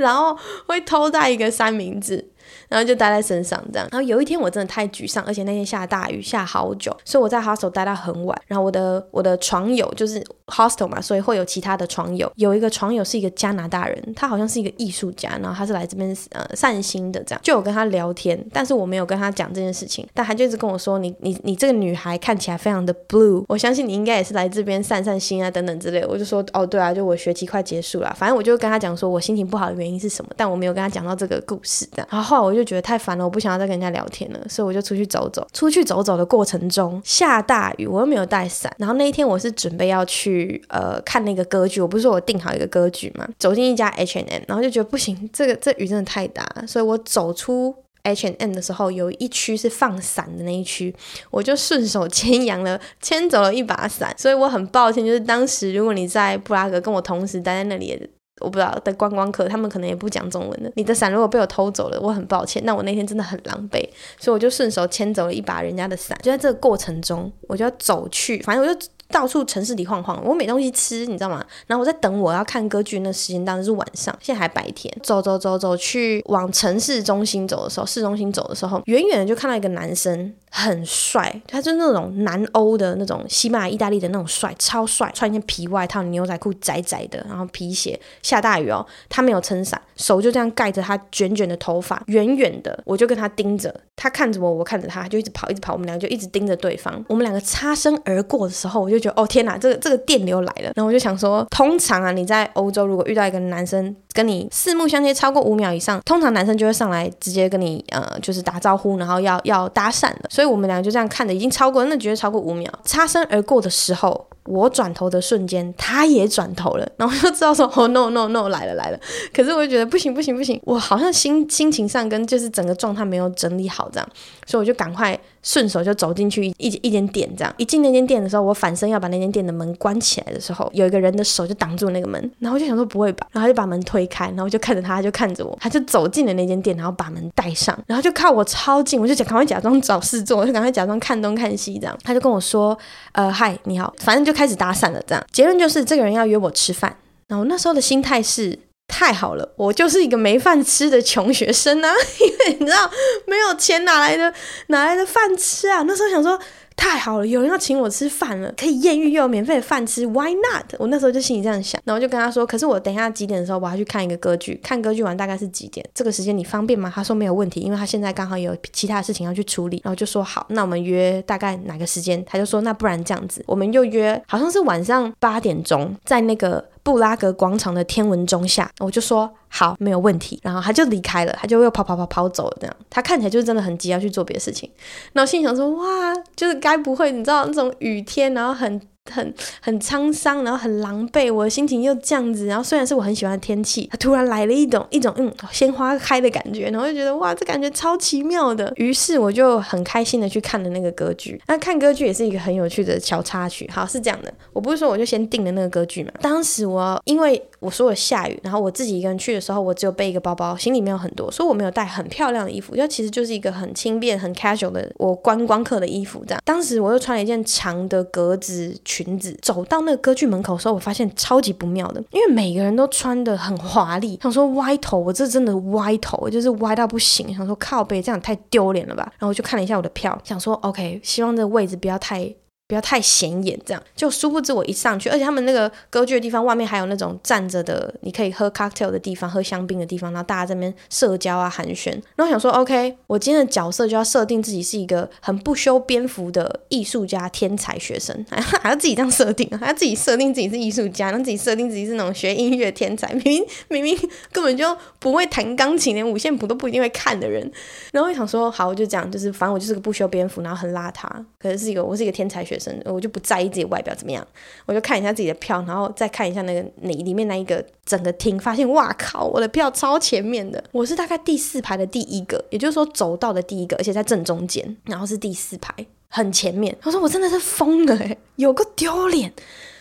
然后会偷带一个三明治。然后就待在身上这样，然后有一天我真的太沮丧，而且那天下大雨下好久，所以我在 hostel 待到很晚。然后我的我的床友就是 hostel 嘛，所以会有其他的床友。有一个床友是一个加拿大人，他好像是一个艺术家，然后他是来这边呃散心的这样。就有跟他聊天，但是我没有跟他讲这件事情，但他就一直跟我说：“你你你这个女孩看起来非常的 blue，我相信你应该也是来这边散散心啊等等之类。”我就说：“哦对啊，就我学期快结束了，反正我就跟他讲说我心情不好的原因是什么，但我没有跟他讲到这个故事这样。”然后我就觉得太。烦了，我不想要再跟人家聊天了，所以我就出去走走。出去走走的过程中下大雨，我又没有带伞。然后那一天我是准备要去呃看那个歌剧，我不是说我订好一个歌剧嘛？走进一家 H and M，然后就觉得不行，这个这雨真的太大，所以我走出 H and M 的时候，有一区是放伞的那一区，我就顺手牵羊了，牵走了一把伞。所以我很抱歉，就是当时如果你在布拉格跟我同时待在那里。我不知道的观光客，他们可能也不讲中文的。你的伞如果被我偷走了，我很抱歉。那我那天真的很狼狈，所以我就顺手牵走了一把人家的伞。就在这个过程中，我就要走去，反正我就。到处城市里晃晃，我没东西吃，你知道吗？然后我在等我要看歌剧，那时间当时是晚上，现在还白天。走走走走去往城市中心走的时候，市中心走的时候，远远的就看到一个男生，很帅，他就是那种南欧的那种西班牙、意大利的那种帅，超帅，穿一件皮外套、牛仔裤，窄窄的，然后皮鞋。下大雨哦，他没有撑伞，手就这样盖着他卷卷的头发，远远的我就跟他盯着，他看着我，我看着他，就一直跑，一直跑，我们两个就一直盯着对方。我们两个擦身而过的时候，我就。觉得哦天哪，这个这个电流来了，然后我就想说，通常啊，你在欧洲如果遇到一个男生跟你四目相接超过五秒以上，通常男生就会上来直接跟你呃就是打招呼，然后要要搭讪了。所以我们两个就这样看着，已经超过，那绝对超过五秒，擦身而过的时候。我转头的瞬间，他也转头了，然后就知道说 哦 no no no 来了来了。可是我就觉得不行不行不行，我好像心心情上跟就是整个状态没有整理好这样，所以我就赶快顺手就走进去一一,一间店这样。一进那间店的时候，我反身要把那间店的门关起来的时候，有一个人的手就挡住那个门，然后就想说不会吧，然后就把门推开，然后就看着他，他就看着我，他就走进了那间店，然后把门带上，然后就靠我超近，我就想赶快假装找事做，我就赶快假装看东看西这样。他就跟我说呃嗨你好，反正就。开始搭讪了，这样结论就是这个人要约我吃饭。然后那时候的心态是太好了，我就是一个没饭吃的穷学生啊，因为你知道没有钱哪来的哪来的饭吃啊？那时候想说。太好了，有人要请我吃饭了，可以艳遇又有免费的饭吃，Why not？我那时候就心里这样想，然后就跟他说，可是我等一下几点的时候我要去看一个歌剧，看歌剧完大概是几点？这个时间你方便吗？他说没有问题，因为他现在刚好有其他事情要去处理，然后就说好，那我们约大概哪个时间？他就说那不然这样子，我们又约，好像是晚上八点钟，在那个。布拉格广场的天文钟下，我就说好，没有问题。然后他就离开了，他就又跑跑跑跑走了。这样，他看起来就是真的很急要去做别的事情。然后心想说，哇，就是该不会你知道那种雨天，然后很。很很沧桑，然后很狼狈，我的心情又这样子。然后虽然是我很喜欢的天气，它突然来了一种一种嗯鲜花开的感觉，然后就觉得哇，这感觉超奇妙的。于是我就很开心的去看了那个歌剧。那看歌剧也是一个很有趣的小插曲。好，是这样的，我不是说我就先订了那个歌剧嘛。当时我因为我说了下雨，然后我自己一个人去的时候，我只有背一个包包，行李没有很多，所以我没有带很漂亮的衣服，就其实就是一个很轻便、很 casual 的我观光客的衣服这样。当时我又穿了一件长的格子裙子，走到那个歌剧门口的时候，我发现超级不妙的，因为每个人都穿得很华丽，想说歪头，我这真的歪头，就是歪到不行，想说靠背，这样太丢脸了吧。然后我就看了一下我的票，想说 OK，希望这个位置不要太。不要太显眼，这样就殊不知我一上去，而且他们那个歌剧的地方外面还有那种站着的，你可以喝 cocktail 的地方，喝香槟的地方，然后大家在那边社交啊寒暄。然后想说，OK，我今天的角色就要设定自己是一个很不修边幅的艺术家天才学生，还要自己这样设定，还要自己设定自己是艺术家，然后自己设定自己是那种学音乐天才，明明明明根本就不会弹钢琴，连五线谱都不一定会看的人。然后我想说，好，我就这样，就是反正我就是个不修边幅，然后很邋遢，可是是一个我是一个天才学学生。我就不在意自己外表怎么样，我就看一下自己的票，然后再看一下那个那里面那一个整个厅，发现哇靠，我的票超前面的，我是大概第四排的第一个，也就是说走到的第一个，而且在正中间，然后是第四排，很前面。我说我真的是疯了诶，有个丢脸。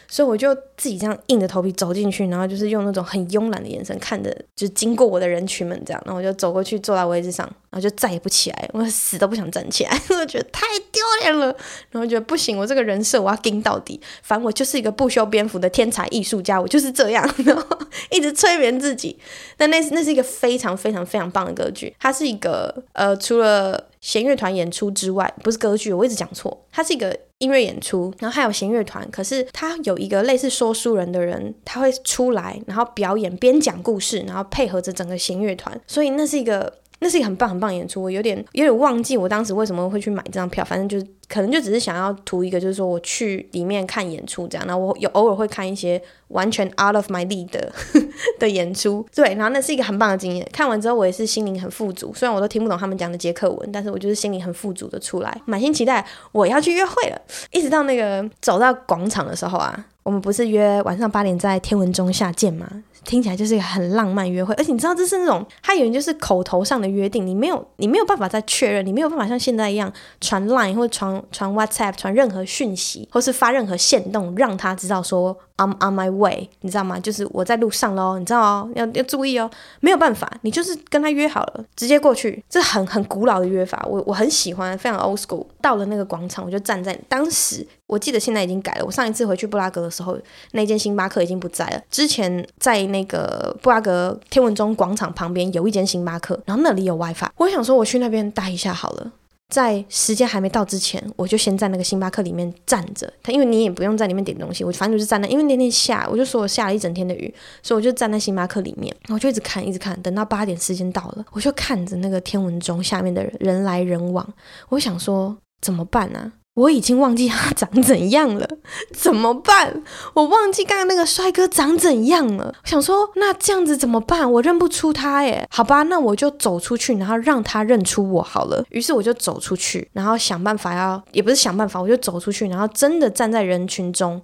所以我就自己这样硬着头皮走进去，然后就是用那种很慵懒的眼神看着，就经过我的人群们这样，然后我就走过去坐在位置上，然后就再也不起来，我死都不想站起来，我觉得太丢脸了，然后觉得不行，我这个人设我要盯到底，反正我就是一个不修边幅的天才艺术家，我就是这样，然后一直催眠自己。但那那是一个非常非常非常棒的歌剧，它是一个呃，除了弦乐团演出之外，不是歌剧，我一直讲错，它是一个。音乐演出，然后还有弦乐团，可是他有一个类似说书人的人，他会出来，然后表演边讲故事，然后配合着整个弦乐团，所以那是一个。那是一个很棒很棒演出，我有点有点忘记我当时为什么会去买这张票，反正就是可能就只是想要图一个，就是说我去里面看演出这样。然后我有偶尔会看一些完全 out of my lead 的 的演出，对，然后那是一个很棒的经验。看完之后我也是心灵很富足，虽然我都听不懂他们讲的捷克文，但是我就是心灵很富足的出来，满心期待我要去约会了。一直到那个走到广场的时候啊，我们不是约晚上八点在天文钟下见吗？听起来就是一个很浪漫约会，而且你知道这是那种他有人就是口头上的约定，你没有你没有办法再确认，你没有办法像现在一样传 Line 或者传传 WhatsApp 传任何讯息，或是发任何线动让他知道说 I'm on my way，你知道吗？就是我在路上喽，你知道哦，要要注意哦，没有办法，你就是跟他约好了，直接过去，这很很古老的约法，我我很喜欢，非常 old school。到了那个广场，我就站在当时。我记得现在已经改了。我上一次回去布拉格的时候，那间星巴克已经不在了。之前在那个布拉格天文钟广场旁边有一间星巴克，然后那里有 WiFi。我想说我去那边待一下好了，在时间还没到之前，我就先在那个星巴克里面站着。他因为你也不用在里面点东西，我反正就是站那。因为那天下，我就说我下了一整天的雨，所以我就站在星巴克里面，我就一直看，一直看，等到八点时间到了，我就看着那个天文钟下面的人，人来人往。我想说怎么办呢、啊？我已经忘记他长怎样了，怎么办？我忘记刚刚那个帅哥长怎样了。想说，那这样子怎么办？我认不出他耶。好吧，那我就走出去，然后让他认出我好了。于是我就走出去，然后想办法要，也不是想办法，我就走出去，然后真的站在人群中，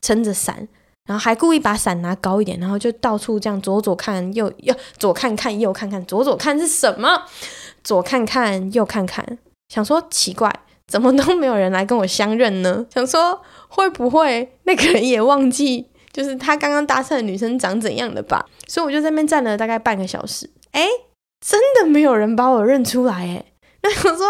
撑着伞，然后还故意把伞拿高一点，然后就到处这样左左看右右，左看看右看看，左左看是什么？左看看右看看，想说奇怪。怎么都没有人来跟我相认呢？想说会不会那个人也忘记，就是他刚刚搭讪的女生长怎样的吧？所以我就在那边站了大概半个小时，哎，真的没有人把我认出来，诶。那我说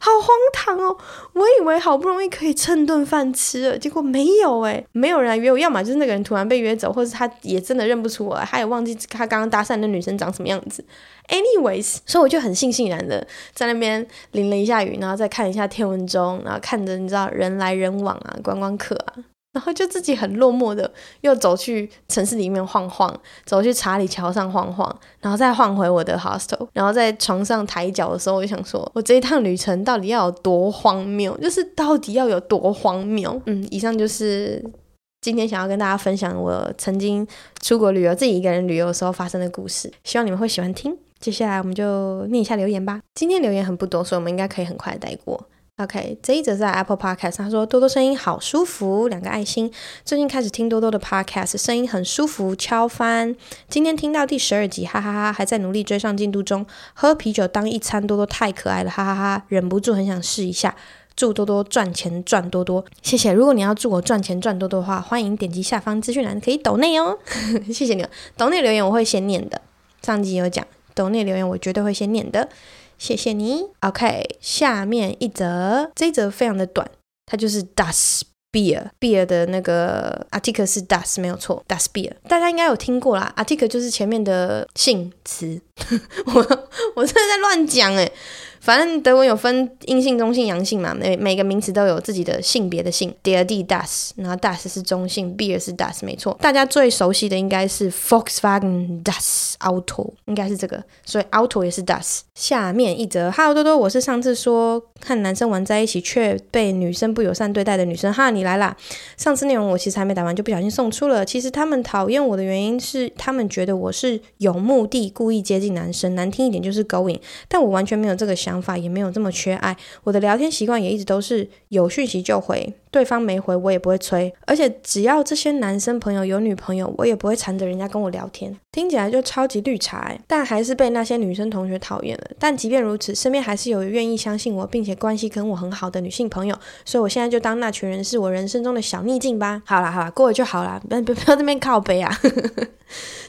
好荒唐哦！我以为好不容易可以蹭顿饭吃了，结果没有诶，没有人来约我，要么就是那个人突然被约走，或者他也真的认不出我，他也忘记他刚刚搭讪的女生长什么样子。Anyways，所以我就很悻悻然的在那边淋了一下雨，然后再看一下天文钟，然后看着你知道人来人往啊，观光客啊。然后就自己很落寞的又走去城市里面晃晃，走去查理桥上晃晃，然后再换回我的 hostel，然后在床上抬脚的时候，我就想说，我这一趟旅程到底要有多荒谬？就是到底要有多荒谬？嗯，以上就是今天想要跟大家分享我曾经出国旅游、自己一个人旅游的时候发生的故事，希望你们会喜欢听。接下来我们就念一下留言吧。今天留言很不多，所以我们应该可以很快带过。OK，这一则在 Apple Podcast，他说多多声音好舒服，两个爱心。最近开始听多多的 Podcast，声音很舒服，敲翻。今天听到第十二集，哈哈哈哈，还在努力追上进度中。喝啤酒当一餐，多多太可爱了，哈哈哈，忍不住很想试一下。祝多多赚钱赚多多，谢谢。如果你要祝我赚钱赚多多的话，欢迎点击下方资讯栏可以抖内哦，谢谢你们。抖内留言我会先念的，上集有讲抖内留言我绝对会先念的，谢谢你。OK，下面一则，这一则非常的短，它就是 Das Bier Bier 的那个 Artikel 是 Das 没有错，Das Bier 大家应该有听过啦，Artikel 就是前面的性词，我 我真的在乱讲诶。反正德文有分阴性、中性、阳性嘛，每每个名词都有自己的性别的性。Der die das，然后 das 是中性，Bier 是 das，没错。大家最熟悉的应该是 Volkswagen das Auto，应该是这个，所以 Auto 也是 das。下面一则，哈喽多多，我是上次说看男生玩在一起却被女生不友善对待的女生，哈，你来啦。上次内容我其实还没打完就不小心送出了。其实他们讨厌我的原因是他们觉得我是有目的故意接男生，难听一点就是勾引，但我完全没有这个。想法也没有这么缺爱，我的聊天习惯也一直都是有讯息就回，对方没回我也不会催，而且只要这些男生朋友有女朋友，我也不会缠着人家跟我聊天，听起来就超级绿茶欸，但还是被那些女生同学讨厌了。但即便如此，身边还是有愿意相信我，并且关系跟我很好的女性朋友，所以我现在就当那群人是我人生中的小逆境吧。好啦好啦，过了就好啦，不不不要这边靠背啊。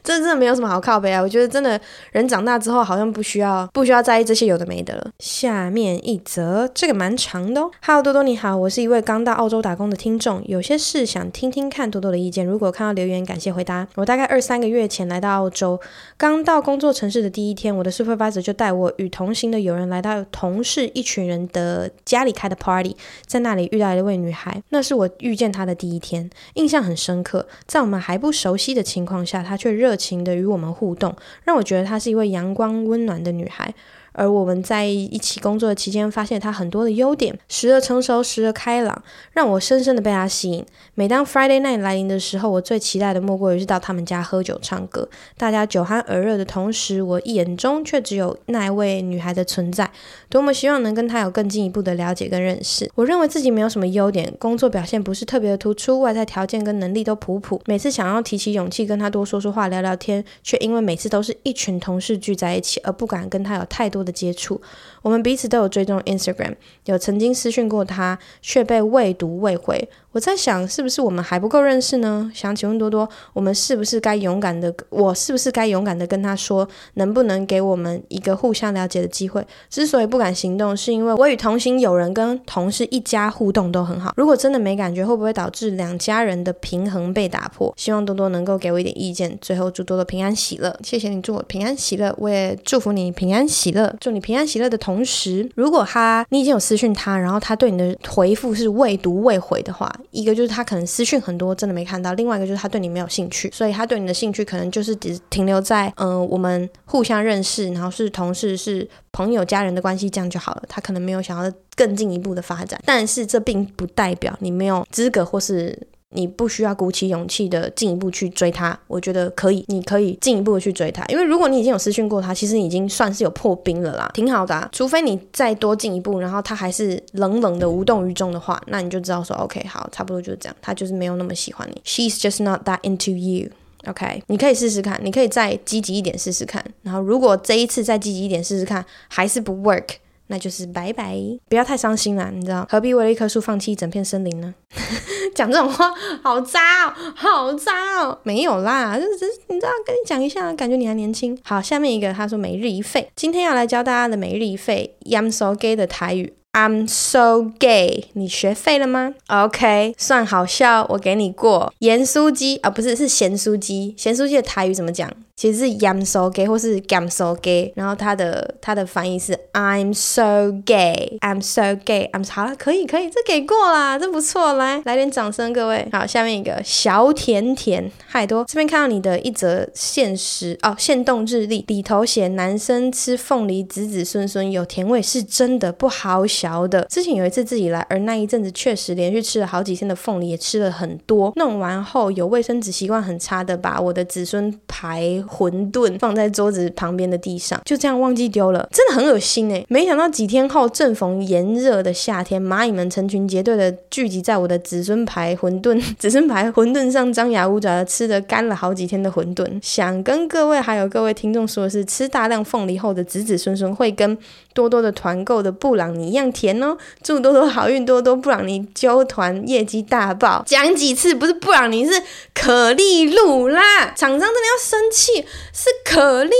这真的没有什么好靠背啊！我觉得真的人长大之后好像不需要不需要在意这些有的没的了。下面一则，这个蛮长的哦。Hello 多多你好，我是一位刚到澳洲打工的听众，有些事想听听看多多的意见。如果看到留言，感谢回答。我大概二三个月前来到澳洲，刚到工作城市的第一天，我的 supervisor 就带我与同行的友人来到同事一群人的家里开的 party，在那里遇到一位女孩，那是我遇见她的第一天，印象很深刻。在我们还不熟悉的情况下，她却。热情的与我们互动，让我觉得她是一位阳光温暖的女孩。而我们在一起工作的期间，发现他很多的优点，时而成熟，时而开朗，让我深深的被他吸引。每当 Friday night 来临的时候，我最期待的莫过于是到他们家喝酒唱歌。大家酒酣耳热的同时，我眼中却只有那一位女孩的存在。多么希望能跟她有更进一步的了解跟认识。我认为自己没有什么优点，工作表现不是特别的突出，外在条件跟能力都普普。每次想要提起勇气跟她多说说话、聊聊天，却因为每次都是一群同事聚在一起，而不敢跟她有太多的接触，我们彼此都有追踪 Instagram，有曾经私讯过他，却被未读未回。我在想，是不是我们还不够认识呢？想请问多多，我们是不是该勇敢的？我是不是该勇敢的跟他说，能不能给我们一个互相了解的机会？之所以不敢行动，是因为我与同行友人跟同事一家互动都很好。如果真的没感觉，会不会导致两家人的平衡被打破？希望多多能够给我一点意见。最后祝多多平安喜乐，谢谢你祝我平安喜乐，我也祝福你平安喜乐。祝你平安喜乐的同时，如果他你已经有私讯他，然后他对你的回复是未读未回的话。一个就是他可能私讯很多，真的没看到；另外一个就是他对你没有兴趣，所以他对你的兴趣可能就是只停留在嗯、我们互相认识，然后是同事、是朋友、家人的关系这样就好了。他可能没有想要更进一步的发展，但是这并不代表你没有资格或是。你不需要鼓起勇气的进一步去追他，我觉得可以，你可以进一步的去追他，因为如果你已经有私讯过他，其实你已经算是有破冰了啦，挺好的啊。除非你再多进一步，然后他还是冷冷的无动于衷的话，那你就知道说，OK，好，差不多就是这样，他就是没有那么喜欢你。She's just not that into you. OK，你可以试试看，你可以再积极一点试试看，然后如果这一次再积极一点试试看还是不 work。那就是拜拜，不要太伤心啦，你知道，何必为了一棵树放弃一整片森林呢？讲这种话好渣哦，好渣哦，没有啦，就是你知道，跟你讲一下，感觉你还年轻。好，下面一个他说每日一废，今天要来教大家的每日一废，I'm so gay 的台语。I'm so gay，你学废了吗？OK，算好笑，我给你过。盐酥鸡啊，不是，是咸酥鸡。咸酥鸡的台语怎么讲？其实是 I'm so gay，或是 I'm so gay。然后它的它的翻译是 I'm so gay，I'm so gay，I'm 好了，可以可以，这给过啦，这不错，来来点掌声，各位。好，下面一个小甜甜，嗨多，这边看到你的一则限时哦，限动日历里头写男生吃凤梨子子孙孙有甜味，是真的不好嚼。的之前有一次自己来，而那一阵子确实连续吃了好几天的凤梨，也吃了很多。弄完后有卫生纸习惯很差的，把我的子孙排馄饨放在桌子旁边的地上，就这样忘记丢了，真的很恶心哎！没想到几天后，正逢炎热的夏天，蚂蚁们成群结队的聚集在我的子孙牌馄饨、子孙牌馄饨上，张牙舞爪的吃着干了好几天的馄饨。想跟各位还有各位听众说的是，吃大量凤梨后的子子孙孙会跟多多的团购的布朗尼一样甜哦！祝多多好运，多多布朗尼揪团业绩大爆。讲几次不是布朗尼，是可丽露啦！厂商真的要生气，是可丽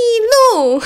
露，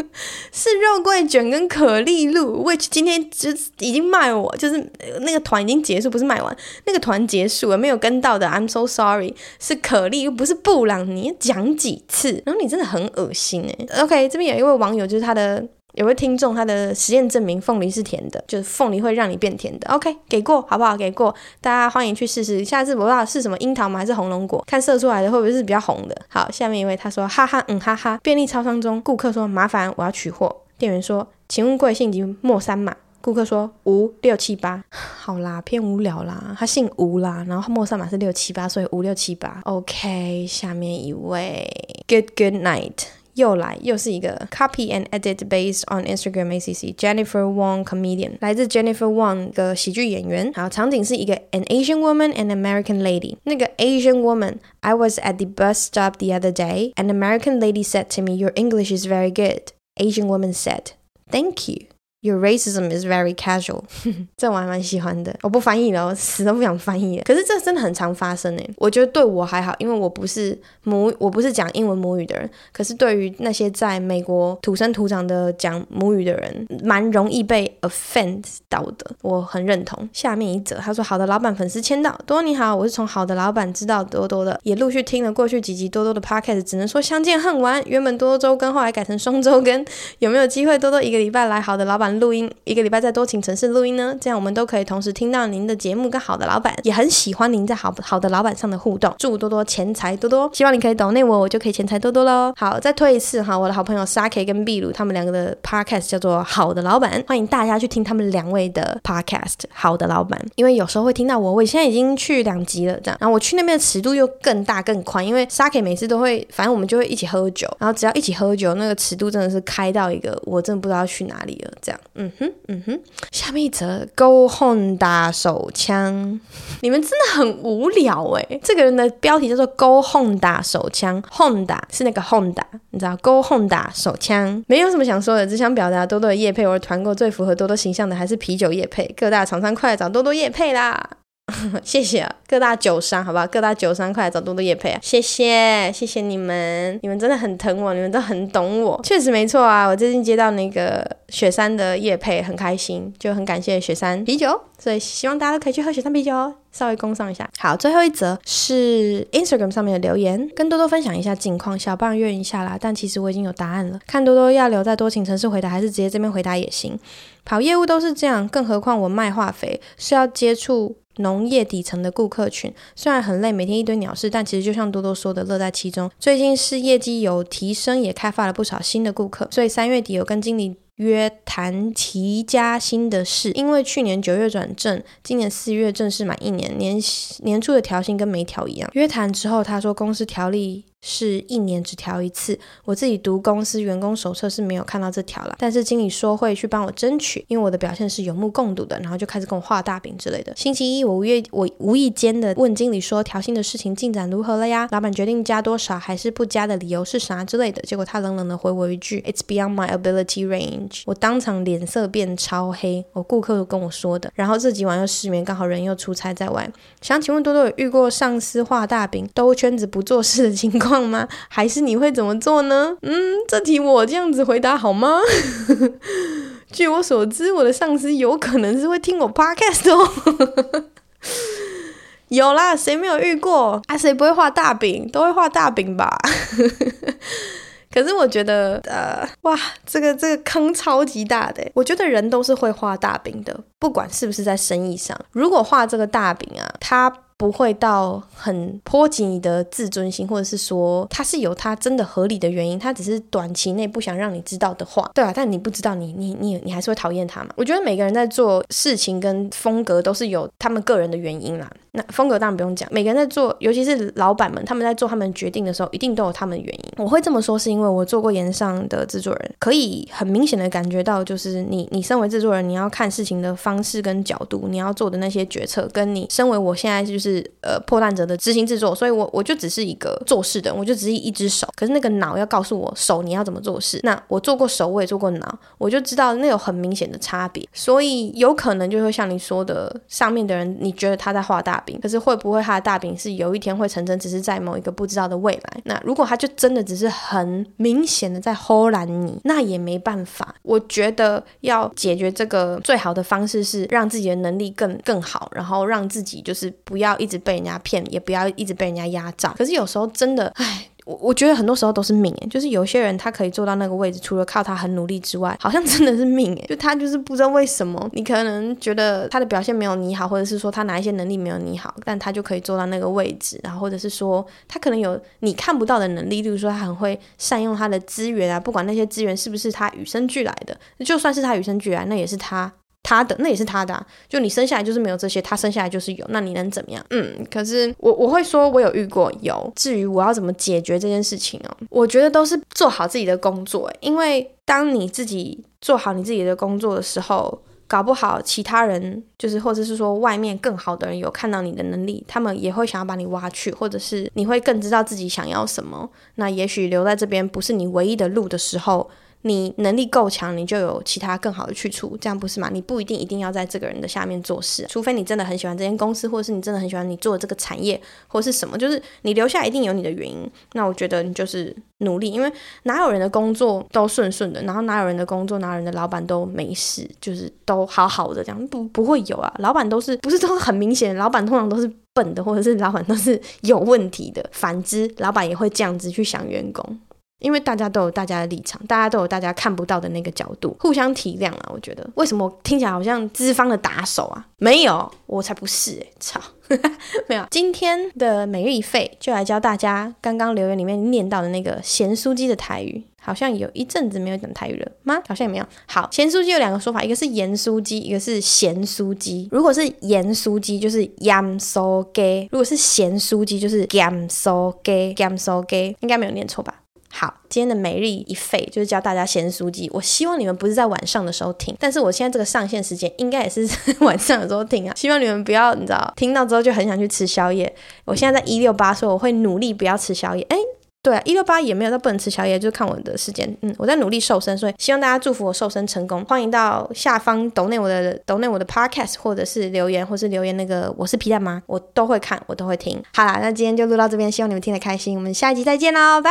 是肉桂卷跟可丽露。which 今天就已经卖我，就是那个团已经结束，不是卖完，那个团结束了，没有跟到的，I'm so sorry。是可丽，又不是布朗尼，讲几次？然后你真的很恶心哎。OK，这边有一位网友，就是他的。有位听众，他的实验证明凤梨是甜的，就是凤梨会让你变甜的。OK，给过好不好？给过，大家欢迎去试试。下次我不知道是什么樱桃吗？还是红龙果？看射出来的会不会是比较红的？好，下面一位他说哈哈嗯哈哈。便利超商中，顾客说麻烦我要取货。店员说，请问贵姓及末三码？顾客说吴六七八。好啦，偏无聊啦，他姓吴啦，然后末三码是六七八，所以五六七八。OK，下面一位 Good Good Night。又来，又是一个 copy and edit based on Instagram ACC Jennifer Wong comedian，来自 Jennifer Wong 的喜剧演员。好，场景是一个 an Asian woman and American lady。那个 Asian woman，I was at the bus stop the other day. An American lady said to me, "Your English is very good." Asian woman said, "Thank you." Your racism is very casual，这我还蛮喜欢的。我不翻译了，我死都不想翻译了。可是这真的很常发生诶。我觉得对我还好，因为我不是母，我不是讲英文母语的人。可是对于那些在美国土生土长的讲母语的人，蛮容易被 offend 到的。我很认同。下面一则，他说：“好的老板粉丝签到，多多你好，我是从好的老板知道多多的，也陆续听了过去几集多多的 podcast，只能说相见恨晚。原本多多周更，后来改成双周更，有没有机会多多一个礼拜来好的老板？”录音一个礼拜再多请城市录音呢，这样我们都可以同时听到您的节目。跟好的老板也很喜欢您在好好的老板上的互动。祝多多钱财多多，希望你可以懂内我，我就可以钱财多多喽。好，再推一次哈，我的好朋友 Saki 跟秘鲁他们两个的 podcast 叫做好的老板，欢迎大家去听他们两位的 podcast。好的老板，因为有时候会听到我，我现在已经去两集了，这样，然后我去那边的尺度又更大更宽，因为 Saki 每次都会，反正我们就会一起喝酒，然后只要一起喝酒，那个尺度真的是开到一个我真的不知道去哪里了，这样，嗯哼。嗯哼，下面一则 Go Honda 手枪，你们真的很无聊诶。这个人的标题叫做 Go Honda 手枪，Honda 是那个 Honda，你知道 Go Honda 手枪，没有什么想说的，只想表达多多的夜配我的团购最符合多多形象的还是啤酒夜配，各大厂商快来找多多夜配啦。谢谢啊，各大酒商，好不好？各大酒商，快来找多多夜配啊！谢谢，谢谢你们，你们真的很疼我，你们都很懂我，确实没错啊。我最近接到那个雪山的夜配，很开心，就很感谢雪山啤酒，所以希望大家都可以去喝雪山啤酒哦。稍微工上一下。好，最后一则是 Instagram 上面的留言，跟多多分享一下近况，小棒约一下啦。但其实我已经有答案了，看多多要留在多情城市回答，还是直接这边回答也行。跑业务都是这样，更何况我卖化肥是要接触。农业底层的顾客群虽然很累，每天一堆鸟事，但其实就像多多说的，乐在其中。最近是业绩有提升，也开发了不少新的顾客，所以三月底有跟经理约谈提加薪的事。因为去年九月转正，今年四月正式满一年，年年初的调薪跟没调一样。约谈之后，他说公司条例。是一年只调一次，我自己读公司员工手册是没有看到这条了，但是经理说会去帮我争取，因为我的表现是有目共睹的，然后就开始跟我画大饼之类的。星期一我无意我无意间的问经理说调薪的事情进展如何了呀？老板决定加多少还是不加的理由是啥之类的，结果他冷冷的回我一句 It's beyond my ability range，我当场脸色变超黑，我顾客跟我说的。然后这几晚又失眠，刚好人又出差在外，想请问多多有遇过上司画大饼兜圈子不做事的情况？吗？还是你会怎么做呢？嗯，这题我这样子回答好吗？据我所知，我的上司有可能是会听我 podcast 哦。有啦，谁没有遇过啊？谁不会画大饼？都会画大饼吧？可是我觉得，呃，哇，这个这个坑超级大的。我觉得人都是会画大饼的，不管是不是在生意上。如果画这个大饼啊，他不会到很波及你的自尊心，或者是说他是有他真的合理的原因，他只是短期内不想让你知道的话，对啊，但你不知道你，你你你还是会讨厌他嘛？我觉得每个人在做事情跟风格都是有他们个人的原因啦。那风格当然不用讲，每个人在做，尤其是老板们，他们在做他们决定的时候，一定都有他们的原因。我会这么说，是因为我做过炎上的制作人，可以很明显的感觉到，就是你你身为制作人，你要看事情的方式跟角度，你要做的那些决策，跟你身为我现在就是是呃破烂者的执行制作，所以我我就只是一个做事的人，我就只是一只手，可是那个脑要告诉我手你要怎么做事。那我做过手，我也做过脑，我就知道那有很明显的差别，所以有可能就会像你说的，上面的人你觉得他在画大饼，可是会不会？他的大饼是有一天会成真，只是在某一个不知道的未来。那如果他就真的只是很明显的在偷懒你，那也没办法。我觉得要解决这个最好的方式是让自己的能力更更好，然后让自己就是不要一直被人家骗，也不要一直被人家压榨。可是有时候真的，唉。我我觉得很多时候都是命诶，就是有些人他可以做到那个位置，除了靠他很努力之外，好像真的是命诶，就他就是不知道为什么，你可能觉得他的表现没有你好，或者是说他哪一些能力没有你好，但他就可以做到那个位置，然后或者是说他可能有你看不到的能力，例如说他很会善用他的资源啊，不管那些资源是不是他与生俱来的，就算是他与生俱来，那也是他。他的那也是他的啊，就你生下来就是没有这些，他生下来就是有，那你能怎么样？嗯，可是我我会说，我有遇过有。至于我要怎么解决这件事情哦，我觉得都是做好自己的工作，因为当你自己做好你自己的工作的时候，搞不好其他人就是或者是说外面更好的人有看到你的能力，他们也会想要把你挖去，或者是你会更知道自己想要什么。那也许留在这边不是你唯一的路的时候。你能力够强，你就有其他更好的去处，这样不是吗？你不一定一定要在这个人的下面做事，除非你真的很喜欢这间公司，或者是你真的很喜欢你做的这个产业，或是什么，就是你留下一定有你的原因。那我觉得你就是努力，因为哪有人的工作都顺顺的，然后哪有人的工作，哪有人的老板都没事，就是都好好的这样，不不会有啊。老板都是不是都是很明显，老板通常都是笨的，或者是老板都是有问题的。反之，老板也会这样子去想员工。因为大家都有大家的立场，大家都有大家看不到的那个角度，互相体谅啊。我觉得，为什么我听起来好像资方的打手啊？没有，我才不是哎！操，没有。今天的每日一废就来教大家刚刚留言里面念到的那个咸酥鸡的台语，好像有一阵子没有讲台语了吗？好像也没有。好，咸酥鸡有两个说法，一个是盐酥鸡，一个是咸酥鸡。如果是盐酥鸡，就是盐酥鸡；如果是咸酥鸡，就是咸酥鸡。咸酥鸡应该没有念错吧？好，今天的每日一废就是教大家咸酥鸡。我希望你们不是在晚上的时候听，但是我现在这个上线时间应该也是 晚上的时候听啊。希望你们不要，你知道，听到之后就很想去吃宵夜。我现在在一六八，所以我会努力不要吃宵夜。哎，对啊，一六八也没有到不能吃宵夜，就是看我的时间。嗯，我在努力瘦身，所以希望大家祝福我瘦身成功。欢迎到下方抖内我的抖内我的 podcast，或者是留言，或是留言那个我是皮蛋吗？我都会看，我都会听。好啦，那今天就录到这边，希望你们听得开心。我们下一集再见喽，拜。